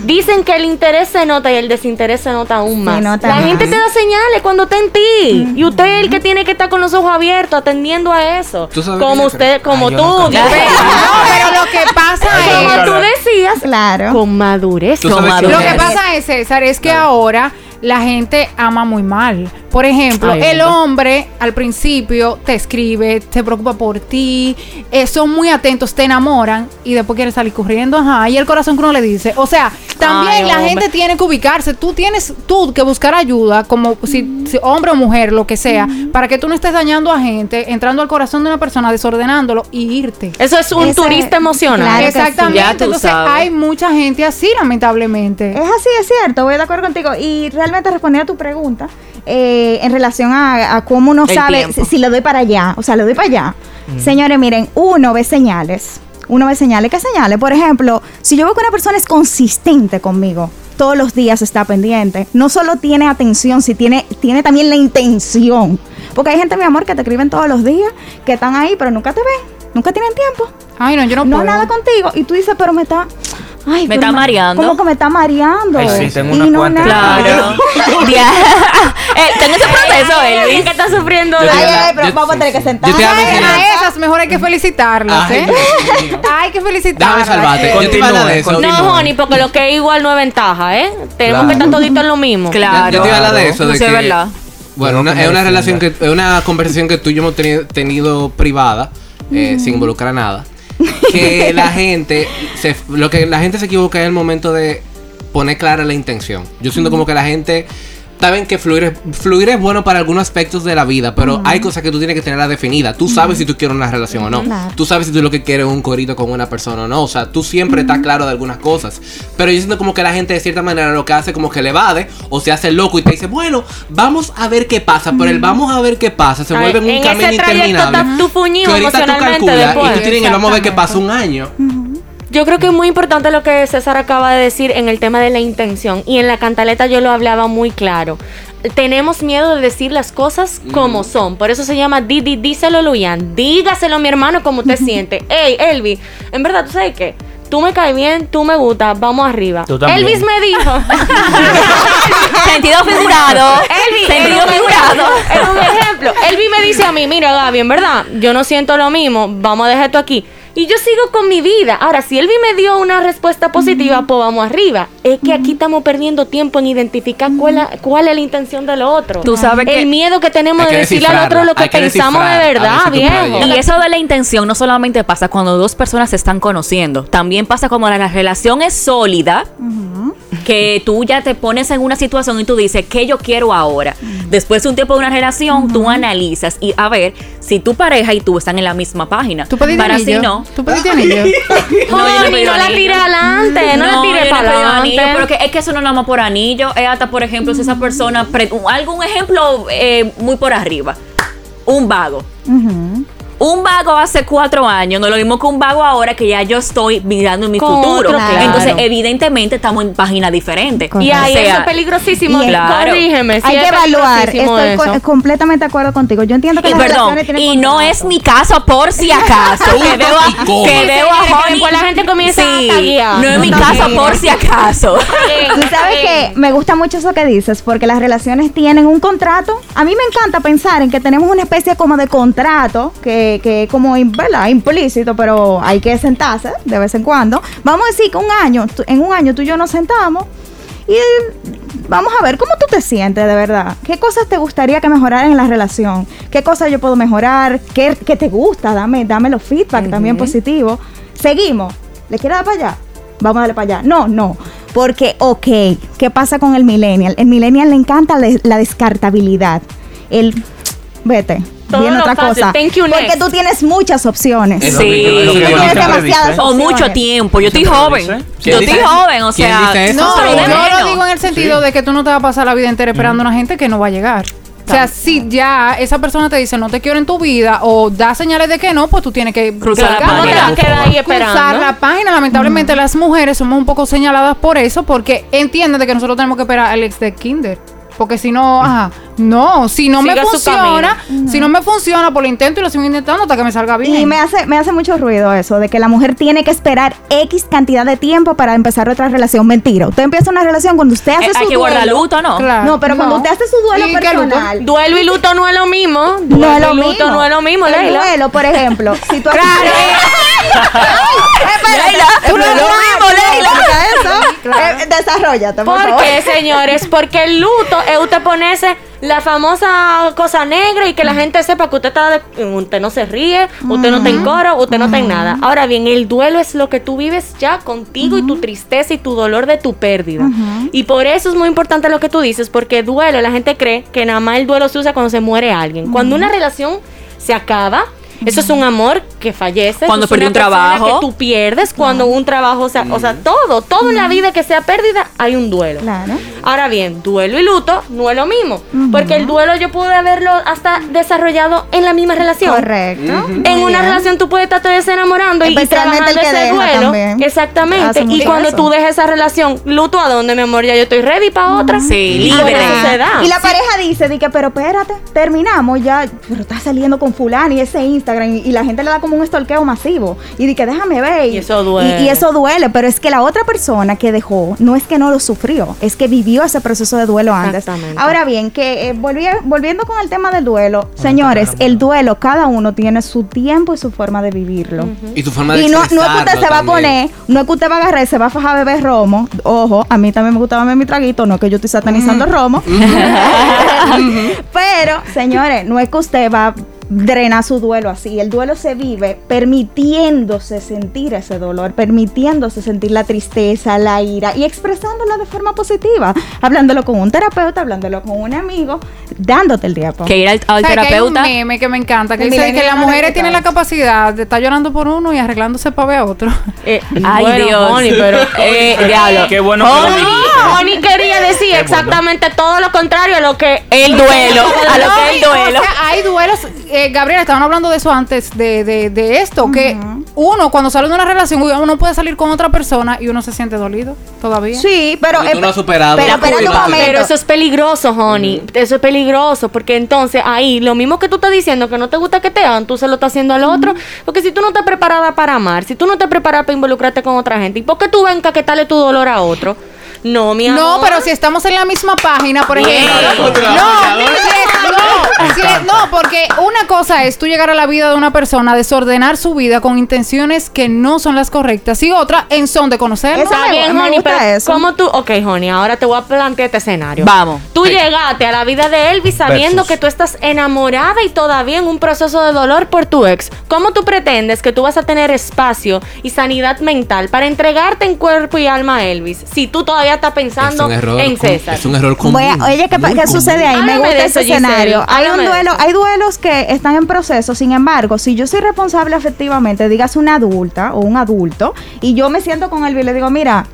Dicen que el interés se nota y el desinterés se nota aún más.
nota
la
más.
gente te da señales cuando está en ti. Y usted es el que tiene que estar con los ojos abiertos atendiendo a eso.
Tú sabes que
Como usted,
creo-
como
Ay,
tú.
nunca-
que-
No, pero lo que pasa
Ay,
es...
como tú decías,
Claro.
con madurez.
Con madurez.
Lo que pasa es, César, es que ahora la gente ama muy mal. Por ejemplo,
Ay,
el
hombre.
al principio te escribe, se preocupa por ti, eh, son muy atentos, te enamoran y después quieren salir corriendo, ajá, y el corazón que uno le dice. O sea, también
Ay,
la
hombre.
gente tiene que ubicarse. Tú tienes tú que buscar ayuda, como si, si hombre o mujer, lo que sea, para que tú no estés dañando a gente, entrando al corazón de una persona, desordenándolo y irte.
Eso es un
Ese-
turista emocional.
Claro sí.
Exactamente.
Ya tú
Entonces
sabes.
hay mucha gente así, lamentablemente.
Es así, es cierto, voy de acuerdo contigo. Y realmente respondí a tu pregunta eh, en relación a, a cómo uno
El
sabe
tiempo.
si, si le doy para allá. O sea, le doy para allá. Señores, miren, uno ve señales. Uno ve señales. ¿Qué señales? Por ejemplo, si yo veo que una persona es consistente conmigo, todos los días está pendiente, no solo tiene atención, si tiene, tiene también la intención. Porque hay gente, mi amor, que te escriben todos los días, que están ahí, pero nunca te ven, nunca tienen tiempo.
Ay, no, yo no,
No,
puedo.
nada contigo. Y tú dices, pero me está. Ay,
Me
pero
está
no-
mareando.
Como que me está mareando.
Ay, sí, tengo
no.
Claro. <laughs> <laughs> Eh, tengo ese proceso,
Elvis. Que está sufriendo
Ay, ay, pero
yo-
vamos a tener que
Yo
sentarnos.
te iba a
Ay,
mencionar-
a esas mejor hay que felicitarlas,
Ay,
¿eh?
Dios.
Hay que felicitarlas.
Déjame salvarte. Yo te iba a hablar de eso.
No, honey, porque lo que es igual no es ventaja, ¿eh? Tenemos
Claro.
que estar toditos en lo mismo.
Claro.
Yo te iba a hablar de eso. De
Sí, es
que,
verdad.
Bueno, una-
No,
es una relación que, es una conversación que tú y yo hemos tenido, tenido privada, eh, sin involucrar a nada. Que la gente, se, lo que la gente se equivoca es el momento de poner clara la intención. Yo siento como que la gente saben que fluir es, fluir es bueno para algunos aspectos de la vida, pero hay cosas que tú tienes que tenerla definida. Tú sabes si tú quieres una relación o no.
Claro.
Tú sabes si tú lo que quieres es un corito con una persona o no. O sea, tú siempre estás claro de algunas cosas. Pero yo siento como que la gente de cierta manera lo que hace como que le evade o se hace loco y te dice, bueno, vamos a ver qué pasa. Pero el vamos a ver qué pasa se vuelve un camino interminable.
estás tú
que ahorita tú calculas y tú tienes el vamos a ver qué pasa un año.
Yo creo que es muy importante lo que César acaba de decir en el tema de la intención. Y en la cantaleta yo lo hablaba muy claro. Tenemos miedo de decir las cosas como son. Por eso se llama di, di, díselo, Luyan. Dígaselo, mi hermano, como usted <laughs> siente. Ey, Elvi, en verdad, ¿tú sabes qué? Tú me caes bien, tú me gustas, vamos arriba.
Tú también.
Elvis me dijo. <laughs>
Sentido figurado.
Elvi,
Sentido figurado.
Es un ejemplo. Elvi me dice a mí, mira Gaby, en verdad, yo no siento lo mismo, vamos a dejar esto aquí. Y yo sigo con mi vida. Ahora, si Elvi me dio una respuesta positiva, pues vamos arriba. Es que aquí estamos perdiendo tiempo en identificar cuál, cuál es la intención del otro.
Tú sabes
El
que-
miedo que tenemos de decirle al otro lo que pensamos de verdad,
si
viejo.
Y eso de la intención no solamente pasa cuando dos personas se están conociendo, también pasa cuando la, la relación es sólida, que tú ya te pones en una situación y tú dices, ¿qué yo quiero ahora? Después de un tiempo de una relación, tú analizas y a ver si tu pareja y tú están en la misma página.
¿Tú pediste
Para si no.
¿Tú pediste anillo? <laughs>
No, yo no
la
anillo.
tires adelante, no la
he
para
anillo,
adelante.
pero que, es que eso no es nada más por anillo, es hasta, por ejemplo, si esa persona, algún ejemplo eh, muy por arriba, un vago. Un vago hace cuatro años, no lo mismo que un vago ahora que ya yo estoy mirando en mi
Con
futuro.
otro, claro.
Entonces, evidentemente, estamos en páginas diferentes.
Y ahí
O sea,
eso es peligrosísimo.
y-
Claro.
Corrígeme.
Hay
es
que evaluar. Estoy
eso.
completamente de acuerdo contigo. Yo entiendo que
Y
las
perdón,
relaciones tienen
y no es mi caso por si acaso. <laughs> que veo a, que veo a
después la gente comienza
Sí,
a taguear.
No es mi caso por si acaso. <laughs>
Tú sabes que me gusta mucho eso que dices, porque las relaciones tienen un contrato. A mí me encanta pensar en que tenemos una especie como de contrato, que, que como, ¿verdad? Implícito, pero hay que sentarse de vez en cuando. Vamos a decir que un año, en un año tú y yo nos sentamos y vamos a ver cómo tú te sientes de verdad. ¿Qué cosas te gustaría que mejoraran en la relación? ¿Qué cosas yo puedo mejorar? ¿Qué, qué te gusta? Dame, dame los feedback también positivos. Seguimos. ¿Le quieres dar para allá? Vamos a darle para allá. No, no. Porque, ok, ¿qué pasa con el millennial? El millennial le encanta la descartabilidad. El, vete,
Todo
viene
lo
otra
fácil.
cosa.
Thank you,
Porque tú tienes muchas opciones.
Es
Sí.
yo
Tienes demasiadas.
O mucho tiempo. Yo estoy joven. Yo
¿Quién
estoy joven, o sea.
No,
menos.
lo digo en el sentido de que tú no te vas a pasar la vida entera esperando a una gente que no va a llegar. O sea, si ya esa persona te dice no te quiero en tu vida o da señales de que no, pues tú tienes que
Cruzar la página.
¿Cómo te vas a
por
quedar ahí
cruzar la página. Lamentablemente las mujeres somos un poco señaladas por eso porque entienden de que nosotros tenemos que esperar al ex de Kinder. Porque si no, ajá, no, si no
Siga
me funciona, si no me funciona, pues lo intento y lo sigo intentando hasta que me salga bien.
Y me hace, me hace mucho ruido eso, de que la mujer tiene que esperar X cantidad de tiempo para empezar otra relación. Mentira. Usted empieza una relación cuando usted hace
Eh,
su
Hay que guardar
duelo.
luto, ¿no?
Claro.
No, pero cuando usted hace su duelo
¿Y qué luto?
personal.
Duelo y luto no es lo mismo. Duelo
No es lo
y luto
mismo.
no es lo mismo,
El
Leila.
duelo, por ejemplo, si tú <laughs> haces <laughs>
Leila,
Tú
no es lo mismo, Leila.
Eh, <laughs> desarrollate, por,
¿Por
favor.
qué, señores? Porque el luto es usted ponerse la famosa cosa negra y que la gente sepa que usted está de- usted no se ríe, usted no está en coro, usted no está en nada. Ahora bien, el duelo es lo que tú vives ya contigo y tu tristeza y tu dolor de tu pérdida. Y por eso es muy importante lo que tú dices, porque duelo, la gente cree que nada más el duelo se usa cuando se muere alguien. Cuando una relación se acaba, eso es un amor que fallece.
Cuando perdí un trabajo.
Que tú pierdes cuando un trabajo, o sea, o sea, todo, todo en la vida que sea pérdida, hay un duelo.
Claro.
Ahora bien, duelo y luto no es lo mismo. Porque el duelo yo pude haberlo hasta desarrollado en la misma relación.
Correcto.
En
Muy
una
bien.
relación tú puedes estarte desenamorando y, y
Especialmente el
trabajando
que
ese
deja
duelo.
también.
Exactamente. Y cuando
eso.
tú dejas esa relación, luto a dónde, mi amor, ya yo estoy ready para otra.
Sí, libre.
Y la pareja dice, di que, pero espérate, terminamos ya, pero estás saliendo con fulano y ese Instagram y, y la gente le da como un estorqueo masivo y di que déjame ver.
Y eso duele.
Y, y eso duele, pero es que la otra persona que dejó no es que no lo sufrió, es que vivió ese proceso de duelo antes.
Exactamente.
Ahora bien, que eh, volvi- volviendo con el tema del duelo, señores, el duelo, cada uno tiene su tiempo y su forma de vivirlo.
Y tu forma de
Y no, no es que usted se va a poner, no es que usted va a agarrar y se va a fajar a beber romo. Ojo, a mí también me gustaba beber mi traguito, no es que yo estoy satanizando el romo. <laughs> Pero, señores, no es que usted va a drenar su duelo así. El duelo se vive permitiéndose sentir ese dolor, permitiéndose sentir la tristeza, la ira y expresándola de forma positiva. Hablándolo con un terapeuta, hablándolo con un amigo, dándote el tiempo.
Que ir al, al
O sea, que hay
terapeuta.
un meme que me encanta, que dice que las
no
mujeres tienen la capacidad de estar llorando por uno y arreglándose para ver a otro. <laughs>
Eh, <laughs>
Ay,
bueno,
Dios.
Honey, pero <laughs>
Eh, diablo.
Qué bueno que.
Honey quería decir
Qué
exactamente todo lo contrario a lo que
El duelo. A lo que es el
No,
duelo.
O sea, hay duelos. Eh, Gabriela, estaban hablando de eso antes de, de, de esto, que uno cuando sale de una relación, uno puede salir con otra persona y uno se siente dolido todavía.
Sí, pero.
Porque tú no has superado
Pero
eso es peligroso, honey. Eso es peligroso. Porque entonces ahí, lo mismo que tú estás diciendo que no te gusta que te hagan, tú se lo estás haciendo al otro. Porque si tú no estás preparada para amar, si tú no estás preparada para involucrarte con otra gente, ¿y por qué tú ven que quitarle tu dolor a otro? No, mi amor.
No, pero si estamos en la misma página, por ejemplo. No, si es- no, si es- no, porque una cosa es tú llegar a la vida de una persona, desordenar su vida con intenciones que no son las correctas. Y otra en son de conocernos.
Esa
Está bien,
me
Honey,
gusta
pero
eso.
¿cómo tú? Ok, Honey, ahora te voy a plantear este escenario.
Vamos.
Tú llegaste a la vida de Elvis sabiendo
Versus.
que tú estás enamorada y todavía en un proceso de dolor por tu ex. ¿Cómo tú pretendes que tú vas a tener espacio y sanidad mental para entregarte en cuerpo y alma a Elvis si tú todavía estás
Es
pensando
un error.
en César?
Es un error común.
Voy a- oye, ¿qué, qué
común.
sucede ahí? Me gusta ese
Giselle.
escenario. Hay un duelo, hay duelos que están en proceso, sin embargo, si yo soy responsable efectivamente, digas una adulta o un adulto, y yo me siento con él y le digo, mira,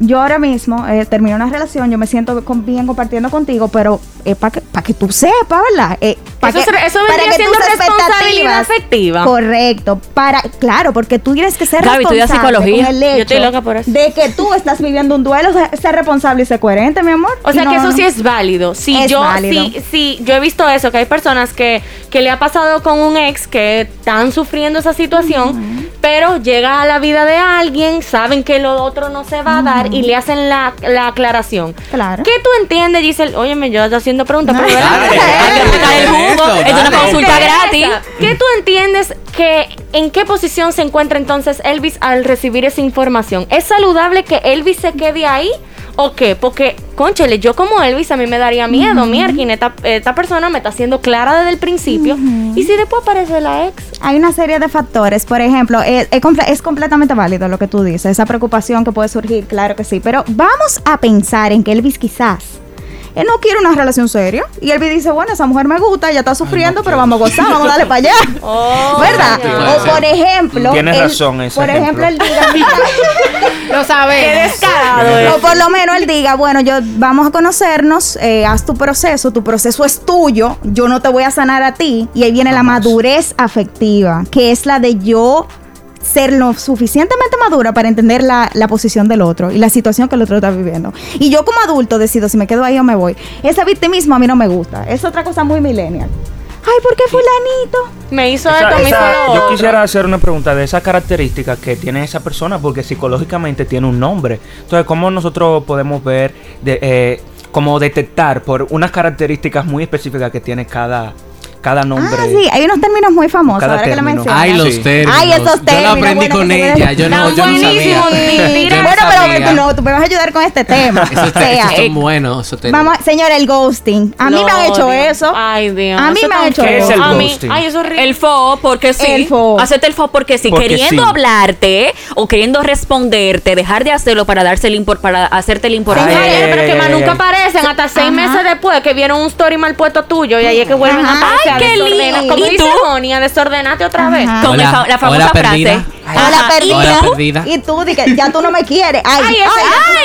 yo ahora mismo eh, terminé una relación, yo me siento con- bien compartiendo contigo, pero es para que, pa' que tú sepas, ¿verdad? Eh, pa'
Eso
que-
es- eso
para
vendría
que
siendo responsabilidad afectiva.
Correcto, para, claro, porque tú tienes que ser
Gaby,
responsable
psicología.
con el
Yo
hecho
estoy loca por eso.
de que tú estás viviendo un duelo, ser responsable y ser coherente, mi amor.
O sea que eso sí es válido. Si
Es
yo,
válido.
Si, si yo he visto eso, que hay personas que, que le ha pasado con un ex que están sufriendo esa situación, pero llega a la vida de alguien, saben que lo otro no se va a dar y le hacen la, la aclaración.
Claro.
¿Qué tú entiendes, Giselle? Óyeme, yo estoy haciendo preguntas, pero
Dale, dale, dale eso,
Es una consulta gratis.
¿Qué tú entiendes que en qué posición se encuentra entonces Elvis al recibir esa información? ¿Es saludable que Elvis se quede ahí? ¿O qué? Porque, conchele, yo como Elvis a mí me daría miedo. Mierkin, esta, esta persona me está haciendo clara desde el principio. ¿Y si después aparece la ex?
Hay una serie de factores, por ejemplo, eh, es completamente válido lo que tú dices, esa preocupación que puede surgir, claro que sí, pero vamos a pensar en que Elvis quizás, él no quiere una relación seria, y Elvis dice, bueno, esa mujer me gusta, ella está sufriendo, pero vamos a gozar, vamos a darle para allá, <laughs>
Oh,
¿verdad?
ya.
O por ejemplo,
Tienes
él-
razón ese
por ejemplo,
ejemplo.
él diga, mira, <laughs>
Lo sabemos.
o por lo menos él diga, bueno, yo vamos a conocernos, eh, haz tu proceso, tu proceso es tuyo, yo no te voy a sanar a ti. Y ahí viene la madurez afectiva, que es la de yo ser lo suficientemente madura para entender la, la posición del otro y la situación que el otro está viviendo. Y yo como adulto decido si me quedo ahí o me voy. Ese victimismo a mí no me gusta. Es otra cosa muy millennial. Ay, ¿por qué fulanito?
Me hizo
Esa-
esto, me hizo lo
yo
otro.
quisiera hacer una pregunta de esas características que tiene esa persona, porque psicológicamente tiene un nombre. Entonces, ¿cómo nosotros podemos ver, de, eh, cómo detectar por unas características muy específicas que tiene cada, cada nombre?
Ah, sí, hay unos términos muy famosos,
Cada
ahora que lo
término.
mencionas.
Ay, los términos.
Ay, esos
Yo lo
términos,
aprendí
bueno,
con ella. Yo no, yo no
buenísimo,
sabía. <laughs> Yo no
Bueno, pero tú, no, tú me vas a ayudar con este tema.
Esos,
O sea,
esos
eh,
son buenos. esos términos.
Vamos, señora, el ghosting. A mí
Lo
me han hecho
odio.
eso.
Ay, Dios.
A mí
eso
me han hecho
¿Qué es
eso.
el
A mí-
ghosting?
Ay, eso es.
El fo, porque sí.
El fo.
Hacerte el fo porque sí.
Porque
queriendo
sí.
hablarte o queriendo responderte, dejar de hacerlo para darse el impor, para hacerte el importante.
Ay,
Ay,
ay,
pero que más nunca aparecen hasta seis meses después que vieron un story mal puesto tuyo y ahí es que vuelven a aparecer.
Ay,
a
qué lindo.
Como
¿Y
dice
tú?
Moni, a desordenarte otra vez.
Con
Hola,
la famosa
hola,
frase.
perdida.
Hola,
Ajá, ¿y
perdida.
Hola,
tú?
perdida.
Y tú, di que ya tú no me quieres. Ay,
Ay,
ay,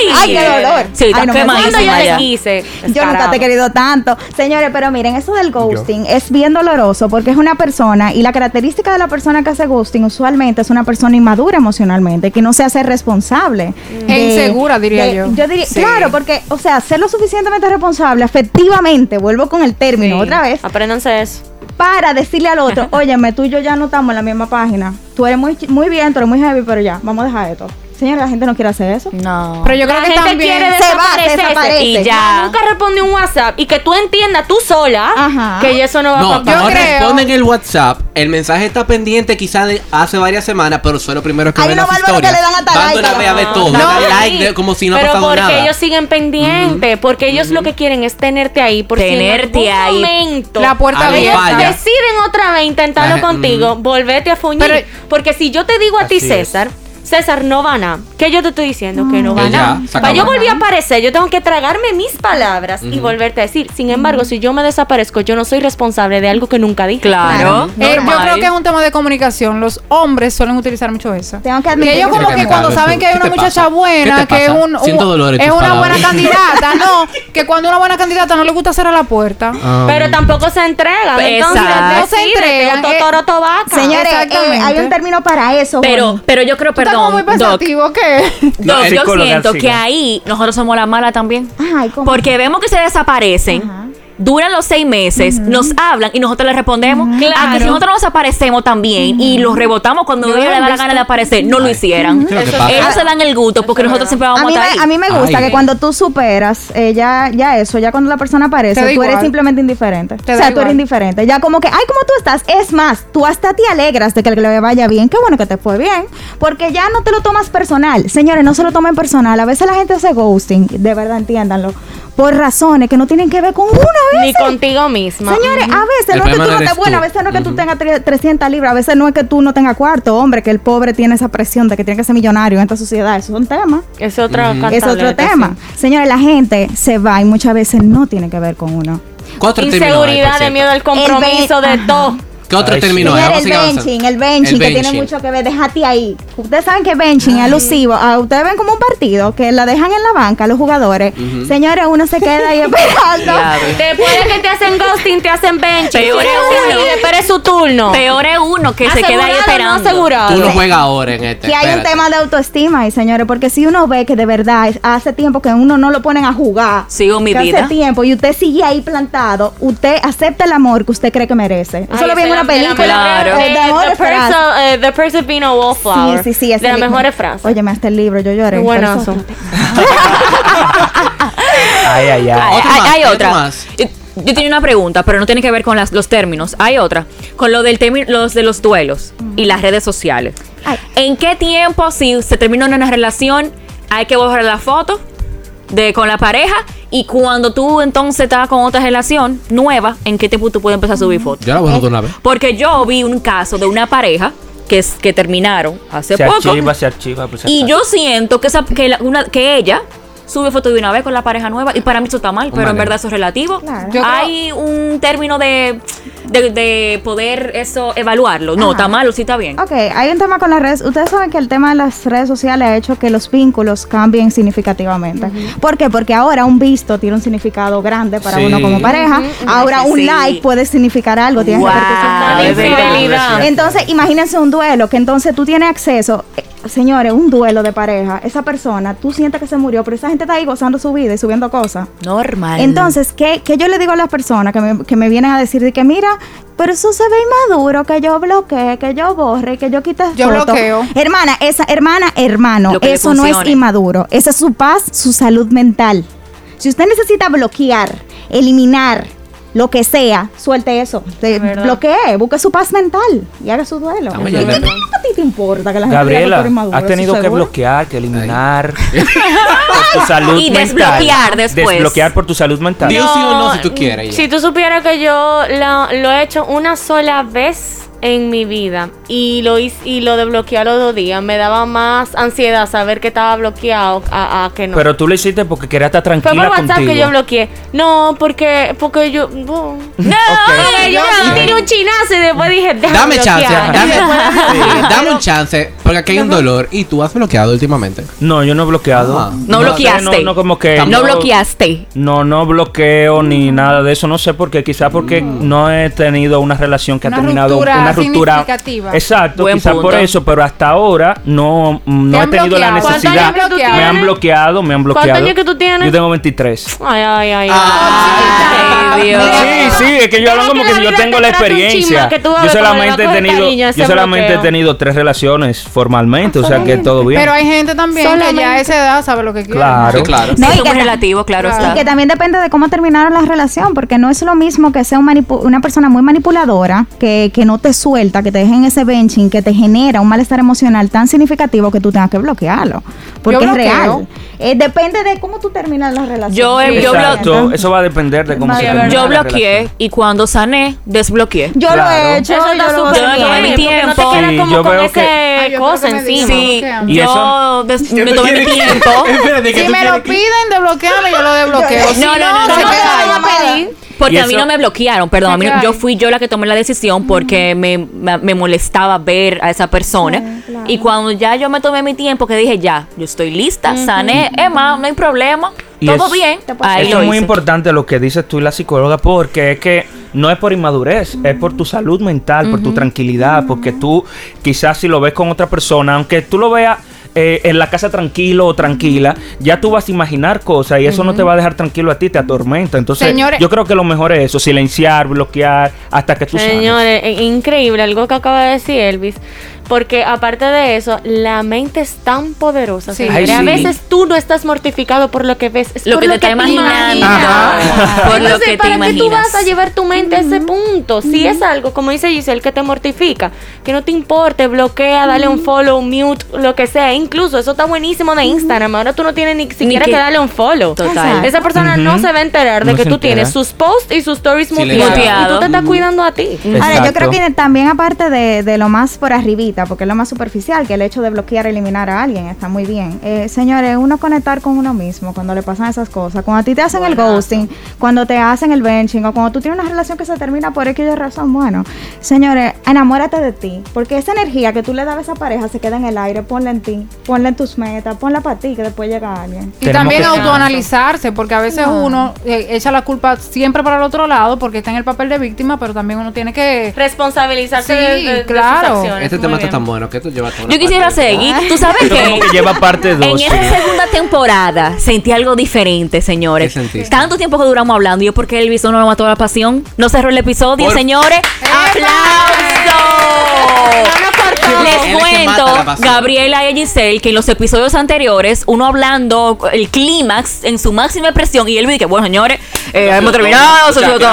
ay,
ay.
qué dolor.
Sí,
Ay, no me
Cuando yo te quise.
Yo nunca te he querido tanto. Señores, pero miren, eso del ghosting es bien doloroso porque es una persona y la característica de la persona que hace ghosting usualmente es una persona inmadura emocionalmente, que no se hace responsable.
E insegura, diría yo.
Yo diría,
Sí.
claro, porque, o sea, ser lo suficientemente responsable, efectivamente, vuelvo con el término
Sí.
otra vez,
Apréndanse eso.
Para decirle al otro, <laughs> óyeme, tú y yo ya no estamos en la misma página. Tú eres muy, muy bien, tú eres muy heavy, pero ya, vamos a dejar esto. Señora, la gente no quiere hacer eso.
No.
Pero yo
la
creo que
gente
también
quiere
se va, desaparece.
Y ya.
No, nunca responde un WhatsApp y que tú entiendas tú sola
Ajá.
que eso no va
No,
a pasar.
no
creo-
responden el WhatsApp. El mensaje está pendiente quizás de hace varias semanas, pero son los primeros que
Hay
ven
unos
las
bárbaros que
historias.
le dan hasta like
una
a
vez a ver
la-
todo.
No,
le dan
sí,
like de- como si no ha
pero
pasado
porque
nada.
ellos siguen pendientes, porque ellos lo que quieren es tenerte ahí, por
Tenerte
si en algún
ahí.
momento
La puerta
falla.
deciden otra vez intentarlo contigo, volverte a fuñir. Porque si yo te digo a ti. César, César, no van a. ¿Qué yo te estoy diciendo? Que no
Que
van
ya,
a. Para yo volver a aparecer, yo tengo que tragarme mis palabras y volverte a decir. Sin embargo, si yo me desaparezco, yo no soy responsable de algo que nunca dije.
Claro.
Eh, yo creo que es un tema de comunicación. Los hombres suelen utilizar mucho eso.
Tengo que admitir
Que ellos
que
como que cuando
¿Qué
saben que hay una muchacha
¿Qué
buena, que es, un, es una buena candidata, no, que cuando una buena candidata no le gusta cerrar la puerta.
Ah.
Pero tampoco se entregan. Entonces,
Exacto.
No se
o
eh.
Señores, eh, hay un término para eso.
Pero, pero yo creo,
Tú muy
perdón, Doc,
pensativo, ¿qué?
No,
Doc, yo
psicóloga,
siento
sí,
que
¿no?
ahí nosotros somos la mala también.
Ay, ¿cómo?
Porque vemos que se desaparecen.
Ajá.
Duran los seis meses, nos hablan y nosotros les respondemos.
Claro.
A que si nosotros nos aparecemos también y los rebotamos cuando ellos
lo
les da la gana de aparecer, no lo hicieran. Ellos se dan el gusto porque nosotros siempre vamos
A
estar ahí.
a mí me gusta
Ay.
que cuando tú superas, eh, ya, ya eso, ya cuando la persona aparece, tú eres simplemente indiferente.
Te
o sea, tú
igual.
eres indiferente. Ya como que, ay, ¿cómo tú estás? Es más, tú hasta te alegras de que le vaya bien. Qué bueno que te fue bien. Porque ya no te lo tomas personal. Señores, no se lo tomen personal. A veces la gente hace ghosting, de verdad, entiéndanlo. Por razones que no tienen que ver con una vez.
Ni contigo misma.
Señores, a veces
El
no es que tú no estés buena, a
tú.
veces no es que tú
Ujú.
tengas tre- 300 libras, a veces no es que tú no tengas cuarto, hombre, que el pobre tiene esa presión de que tiene que ser millonario en esta sociedad. Eso es un tema.
Es otra
Ujú.
Es otro tema.
sí.
Señores, la gente se va y muchas veces no tiene que ver con uno.
¿Qué otro
Inseguridad, de miedo al compromiso,
El
de todo.
¿Qué otro
Ay, sí.
término Vamos a
el benching, el benching,
El
que tiene
benching.
mucho que ver, déjate ahí. Ustedes saben que benching es alusivo. a- ustedes ven como un partido que la dejan en la banca los jugadores. Señores, uno se queda ahí <laughs> esperando.
Después de que te hacen ghosting, te hacen bench.
Peor es uno.
Y espere su turno.
Peor es uno que se queda ahí
¿Asegurado o
esperando.
No asegurado.
Tú no juegas ahora en este.
Que hay un tema de autoestima ahí, señores, porque si uno ve que de verdad es- hace tiempo que uno no lo ponen a jugar,
Sigo mi vida.
hace tiempo y usted sigue ahí plantado, usted acepta el amor que usted cree que merece. Eso
Ay,
lo una
la-
película.
Claro.
eh,
Eh, the, eh, the Perseus being a wallflower.
Sí, sí, sí.
De las mejores frases.
Óyeme, hasta el libro, yo lloré.
Buenazo. <laughs>
Ay, ay, ay.
Hay, otra.
más.
Yo, tenía una pregunta, pero no tiene que ver con las- los términos. Hay otra. Con lo del término, los de los duelos y las redes sociales.
Ay.
¿En qué tiempo, si se termina una relación, hay que borrar la foto de con la pareja? Y cuando tú entonces estás con otra relación nueva, ¿en qué tiempo tú puedes empezar a subir fotos?
Yo la borro de una vez.
Porque yo vi un caso de una pareja que, es, que terminaron hace
Se
poco.
archiva, se archiva. pues,
Y yo siento que, esa, que, la- una- que ella sube fotos de una vez con la pareja nueva y para mí eso está mal, pero en verdad eso es relativo.
Claro.
Creo-
Hay un término de, de, de poder eso evaluarlo. No,
Ajá.
está mal o sí está bien.
Ok, hay un tema con las redes. Ustedes saben que el tema de las redes sociales ha hecho que los vínculos cambien significativamente. ¿Por qué? Porque ahora un visto tiene un significado grande para
Sí.
uno como pareja. Ahora un
Sí.
like puede significar algo, tiene
Wow.
Infidelidad.
Entonces, imagínense un duelo que entonces tú tienes acceso. eh, Señores, un duelo de pareja. Esa persona, tú sientes que se murió, pero esa gente está ahí gozando su vida y subiendo cosas.
Normal.
Entonces, ¿qué, qué yo le digo a las personas que me, que me vienen a decir de que mira, pero eso se ve inmaduro, que yo bloquee, que yo borre, que yo quite
Yo
fotos"?
bloqueo.
Hermana, esa, hermana, hermano, eso no es inmaduro. Esa es su paz, su salud mental. Si usted necesita bloquear, eliminar, lo que sea, suelte eso. Te- bloquee, busque su paz mental y haga su duelo.
Estamos
¿Qué, qué a ti te importa que la gente
Gabriela,
eres inmaduro?
has
¿Eso
tenido que
seguro?
bloquear, que eliminar por <laughs> tu salud
Y
mental.
desbloquear después.
Desbloquear por tu salud mental.
Dios sí o no, si tú quieres. ya.
Si tú supieras que yo la- lo he hecho una sola vez en mi vida y lo hice, y lo desbloqueé a los dos días, me daba más ansiedad saber que estaba bloqueado a, a que no.
Pero tú lo hiciste porque querías estar
Fue
tranquila
por WhatsApp
contigo.
que yo bloqueé. No, porque porque yo no. <laughs>
No,
Porque yo me tiré un chinazo y después dije, déjame
Dame chance,
bloquear.
dame,
Y después <laughs>
sí, dame un chance, porque aquí hay un dolor y tú has bloqueado últimamente.
No, yo no he bloqueado.
Ah.
No bloqueaste.
No, no, como que.
no bloqueaste.
No, no bloqueo ni nada de eso. No sé por qué. Quizás porque no he tenido una relación que
Una
ha terminado.
ruptura
una ruptura.
significativa.
Exacto, quizás por eso. Pero hasta ahora no, mm, no
¿Te
he tenido la necesidad.
años
Me han bloqueado, me han bloqueado.
¿Cuántos años que tú tienes?
Yo tengo 23.
Ay, ay, ay.
Ay, Dios.
Sí, sí, es que yo hablo como
que
yo tengo
te
la experiencia. Yo solamente he tenido, yo solamente he tenido tres relaciones formalmente, o sea que todo bien.
Pero hay gente también que ya a
Solamente-
esa edad sabe lo que quiere.
Claro.
Sí, claro.
No,
Sí,
y que
relativo, claro,
Claro.
está.
Y que también depende de cómo terminaron la relación, porque no es lo mismo que sea un manipu- una persona muy manipuladora, que, que no te suelta, que te deje en ese benching, que te genera un malestar emocional tan significativo que tú tengas que bloquearlo. Porque
Yo
es real. Eh, depende de cómo tú terminas la relación.
Yo, eh, yo
Exacto, eso va a depender de cómo
Vale,
se termine
Yo
la
bloqueé
relación.
y cuando sané, desbloqueé.
Yo lo
Claro.
he hecho.
Eso
yo
está
lo
Yo me tomé mi
no te
tiempo.
Sí,
como
yo
con
veo
ese
que-
yo
cosa encima.
Sí.
Y
yo
eso-
des-
¿Qué
me tomé mi tiempo. <laughs>
Espérate, ¿qué
Si me lo piden, desbloqueame, yo lo desbloqueo. Si
No, no, no, no, no. Porque a mí no me bloquearon, perdón, a mí no- yo fui yo la que tomé la decisión porque me, me, me molestaba ver a esa persona.
Sí, claro.
Y cuando ya yo me tomé mi tiempo, que dije, ya, yo estoy lista, sané, Emma, no hay problema,
Y
todo
es-
bien, ahí
Eso
lo
es muy importante lo que dices tú y la psicóloga porque es que no es por inmadurez, es por tu salud mental, por tu tranquilidad, porque tú quizás si lo ves con otra persona, aunque tú lo veas eh, en la casa tranquilo o tranquila, ya tú vas a imaginar cosas y eso no te va a dejar tranquilo a ti, te atormenta. Entonces,
Señores-
yo creo que lo mejor es eso, silenciar, bloquear, hasta que tú.
Señores, increíble algo que acaba de decir Elvis. Porque aparte de eso, la mente es tan poderosa.
Sí.
Ay,
A
sí.
veces tú no estás mortificado por lo que ves, es
Lo
por
que te está imaginando.
Ajá.
Por lo
Entonces,
que te
¿para qué tú vas a llevar tu mente a ese punto? Si es algo, como dice Giselle, que te mortifica, que no te importe, bloquea, dale un follow, mute, lo que sea. Incluso eso está buenísimo de Instagram. Ahora tú no tienes ni siquiera
que-
que darle un follow.
Total.
Esa persona no se va a enterar de
No
que tú
entera.
tienes sus posts y sus stories muteados. Y tú te estás cuidando a ti.
Ahora, yo creo que también aparte de, de lo más por arribita, porque es lo más superficial, que el hecho de bloquear, eliminar a alguien está muy bien. Eh, señores, uno conectar con uno mismo cuando le pasan esas cosas. Cuando a ti te hacen el ghosting, cuando te hacen el benching o cuando tú tienes una relación que se termina por X de razón, bueno, señores, enamórate de ti, porque esa energía que tú le das a esa pareja se queda en el aire, ponla en ti, ponla en tus metas, ponla para ti, que después llega alguien.
Y también autoanalizarse, porque a veces uno eh, echa la culpa siempre para el otro lado porque está en el papel de víctima, pero también uno tiene que...
Responsabilizarse
Sí,
de, de- de
claro.
sus acciones.
Este
Muy
tema tan bueno que toda una
Yo quisiera
parte de-
seguir. ¿Tú sabes
Esto
qué?
como que lleva parte
En
2.
esa segunda temporada sentí algo diferente, señores.
¿Qué sentiste?
Tanto tiempo que duramos hablando. ¿Y yo por qué Elvis no nos mató la pasión? No cerró el episodio,
Por-
señores. ¡Aplausos!
Él
Les cuento. Gabriela y Giselle, que en los episodios anteriores, uno hablando el clímax en su máxima expresión, y él dice que, bueno, señores, eh, hemos terminado, se todo por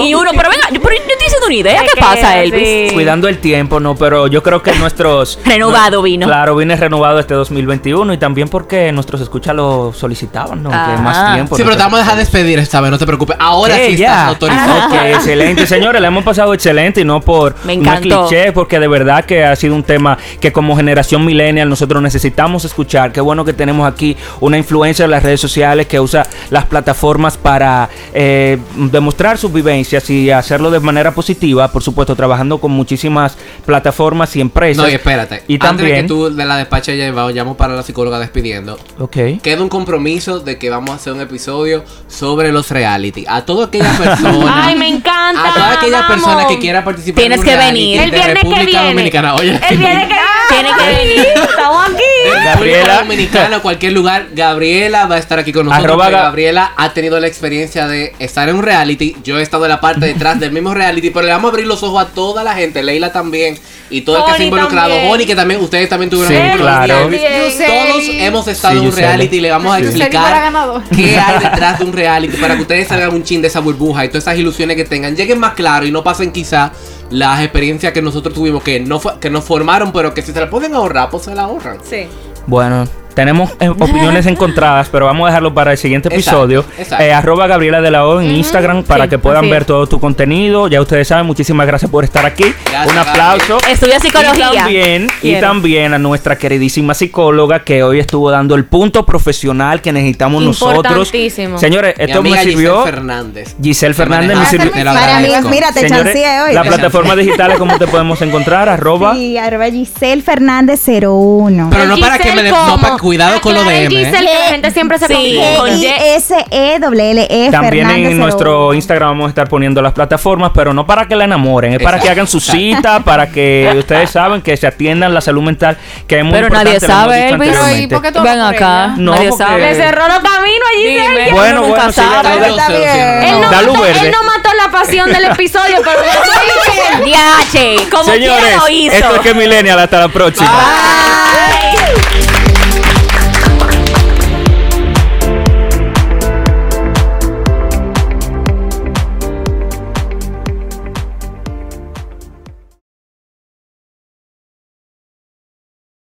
hoy. Y uno, pero venga, yo, pero yo estoy diciendo una idea, ¿qué
que
pasa, Elvis?
sí.
Cuidando el tiempo, no, pero yo creo que nuestros... <laughs>
Renovado vino.
Claro, viene renovado este 2021 y también porque nuestros escuchas lo solicitaban, ¿no?
Ah.
Que más tiempo.
Sí, pero te vamos a dejar despedir esta vez, no te preocupes. Ahora sí
ya.
estás autorizado.
Ok, excelente. <laughs> Señores, la hemos pasado excelente y no por
Me
no
encantó.
cliché, porque de verdad que ha sido un tema que como generación millennial nosotros necesitamos escuchar. Qué bueno que tenemos aquí una influencia en las redes sociales que usa las plataformas para eh, demostrar sus vivencias y hacerlo de manera positiva. Por supuesto, trabajando con muchísimas plataformas y empresas.
No, y espérate.
Y
Antes de
también...
que tú de la despacha ya llamo para la psicóloga despidiendo.
Ok.
Queda un compromiso de que vamos a hacer un episodio sobre los reality. A toda aquella <laughs> persona.
Ay, me encanta.
A toda aquella
vamos.
persona que quiera participar
Tienes
en un
que
reality
venir.
El
de
viernes que
República
viene.
Dominicana. Oye,
El viernes que
Tiene que venir.
Estamos aquí.
de
Gabriela.
Dominicana, <laughs> cualquier lugar, Gabriela va a estar aquí con nosotros.
Arroba
Gabriela ha tenido la experiencia de estar en un reality. Yo he estado en la parte detrás del mismo reality, pero le vamos a abrir los ojos a toda la gente. Leila también. Y todo el que se ha involucrado. Bonnie, que también ustedes también tuvieron
Sí, claro.
Todos hemos estado
Sí,
en un reality y le vamos a explicar qué hay <laughs> detrás de un reality para que ustedes salgan un chin de esa burbuja y todas esas ilusiones que tengan. Lleguen más claro y no pasen quizá las experiencias que nosotros tuvimos que no fue- que nos formaron pero que si se la pueden ahorrar pues se la ahorran.
Sí.
Bueno, tenemos eh, opiniones <laughs> encontradas, pero vamos a dejarlo para el siguiente episodio.
exacto.
Eh, arroba Gabriela de la O en Instagram para
sí,
que puedan
así
ver
es.
todo tu contenido. Ya ustedes saben, muchísimas gracias por estar aquí.
Gracias,
Un aplauso.
Estudia
Y
psicología.
también, y también a nuestra queridísima psicóloga que hoy estuvo dando el punto profesional que necesitamos nosotros.
Importantísimo.
Señores,
Mi
esto
amiga
me sirvió.
Giselle Fernández
Giselle Fernández me
maneja-
sirvió.
Para mí, mira, te
Señores,
chanceé hoy.
las plataformas digitales, ¿cómo te podemos encontrar? <laughs> Arroba.
Sí, arroba Giselle Fernández 01.
Pero no para que me de- no para cuidado con lo
de
DM, ¿eh?
Giselle, que la gente siempre se confunde.
con Y.
G-I-S-E-L-L-E
También
Fernández
en
01.
nuestro Instagram vamos a estar poniendo las plataformas, pero no para que la enamoren, es para que hagan su cita, <laughs> para que ustedes saben que se atiendan la salud mental, que es muy
Pero
importante.
nadie sabe, Elvis.
Pero, ¿y
anteriormente.
por qué tú
Ven acá.
No,
Nadie sabe.
Le cerró los caminos a Giselle.
Dime.
Bueno, bueno.
Él no,
Da luz
mató,
verde.
él no mató la pasión del episodio, pero lo <laughs>
como
Señores,
quiera lo hizo.
esto es que Millennial, hasta la próxima.
Bye.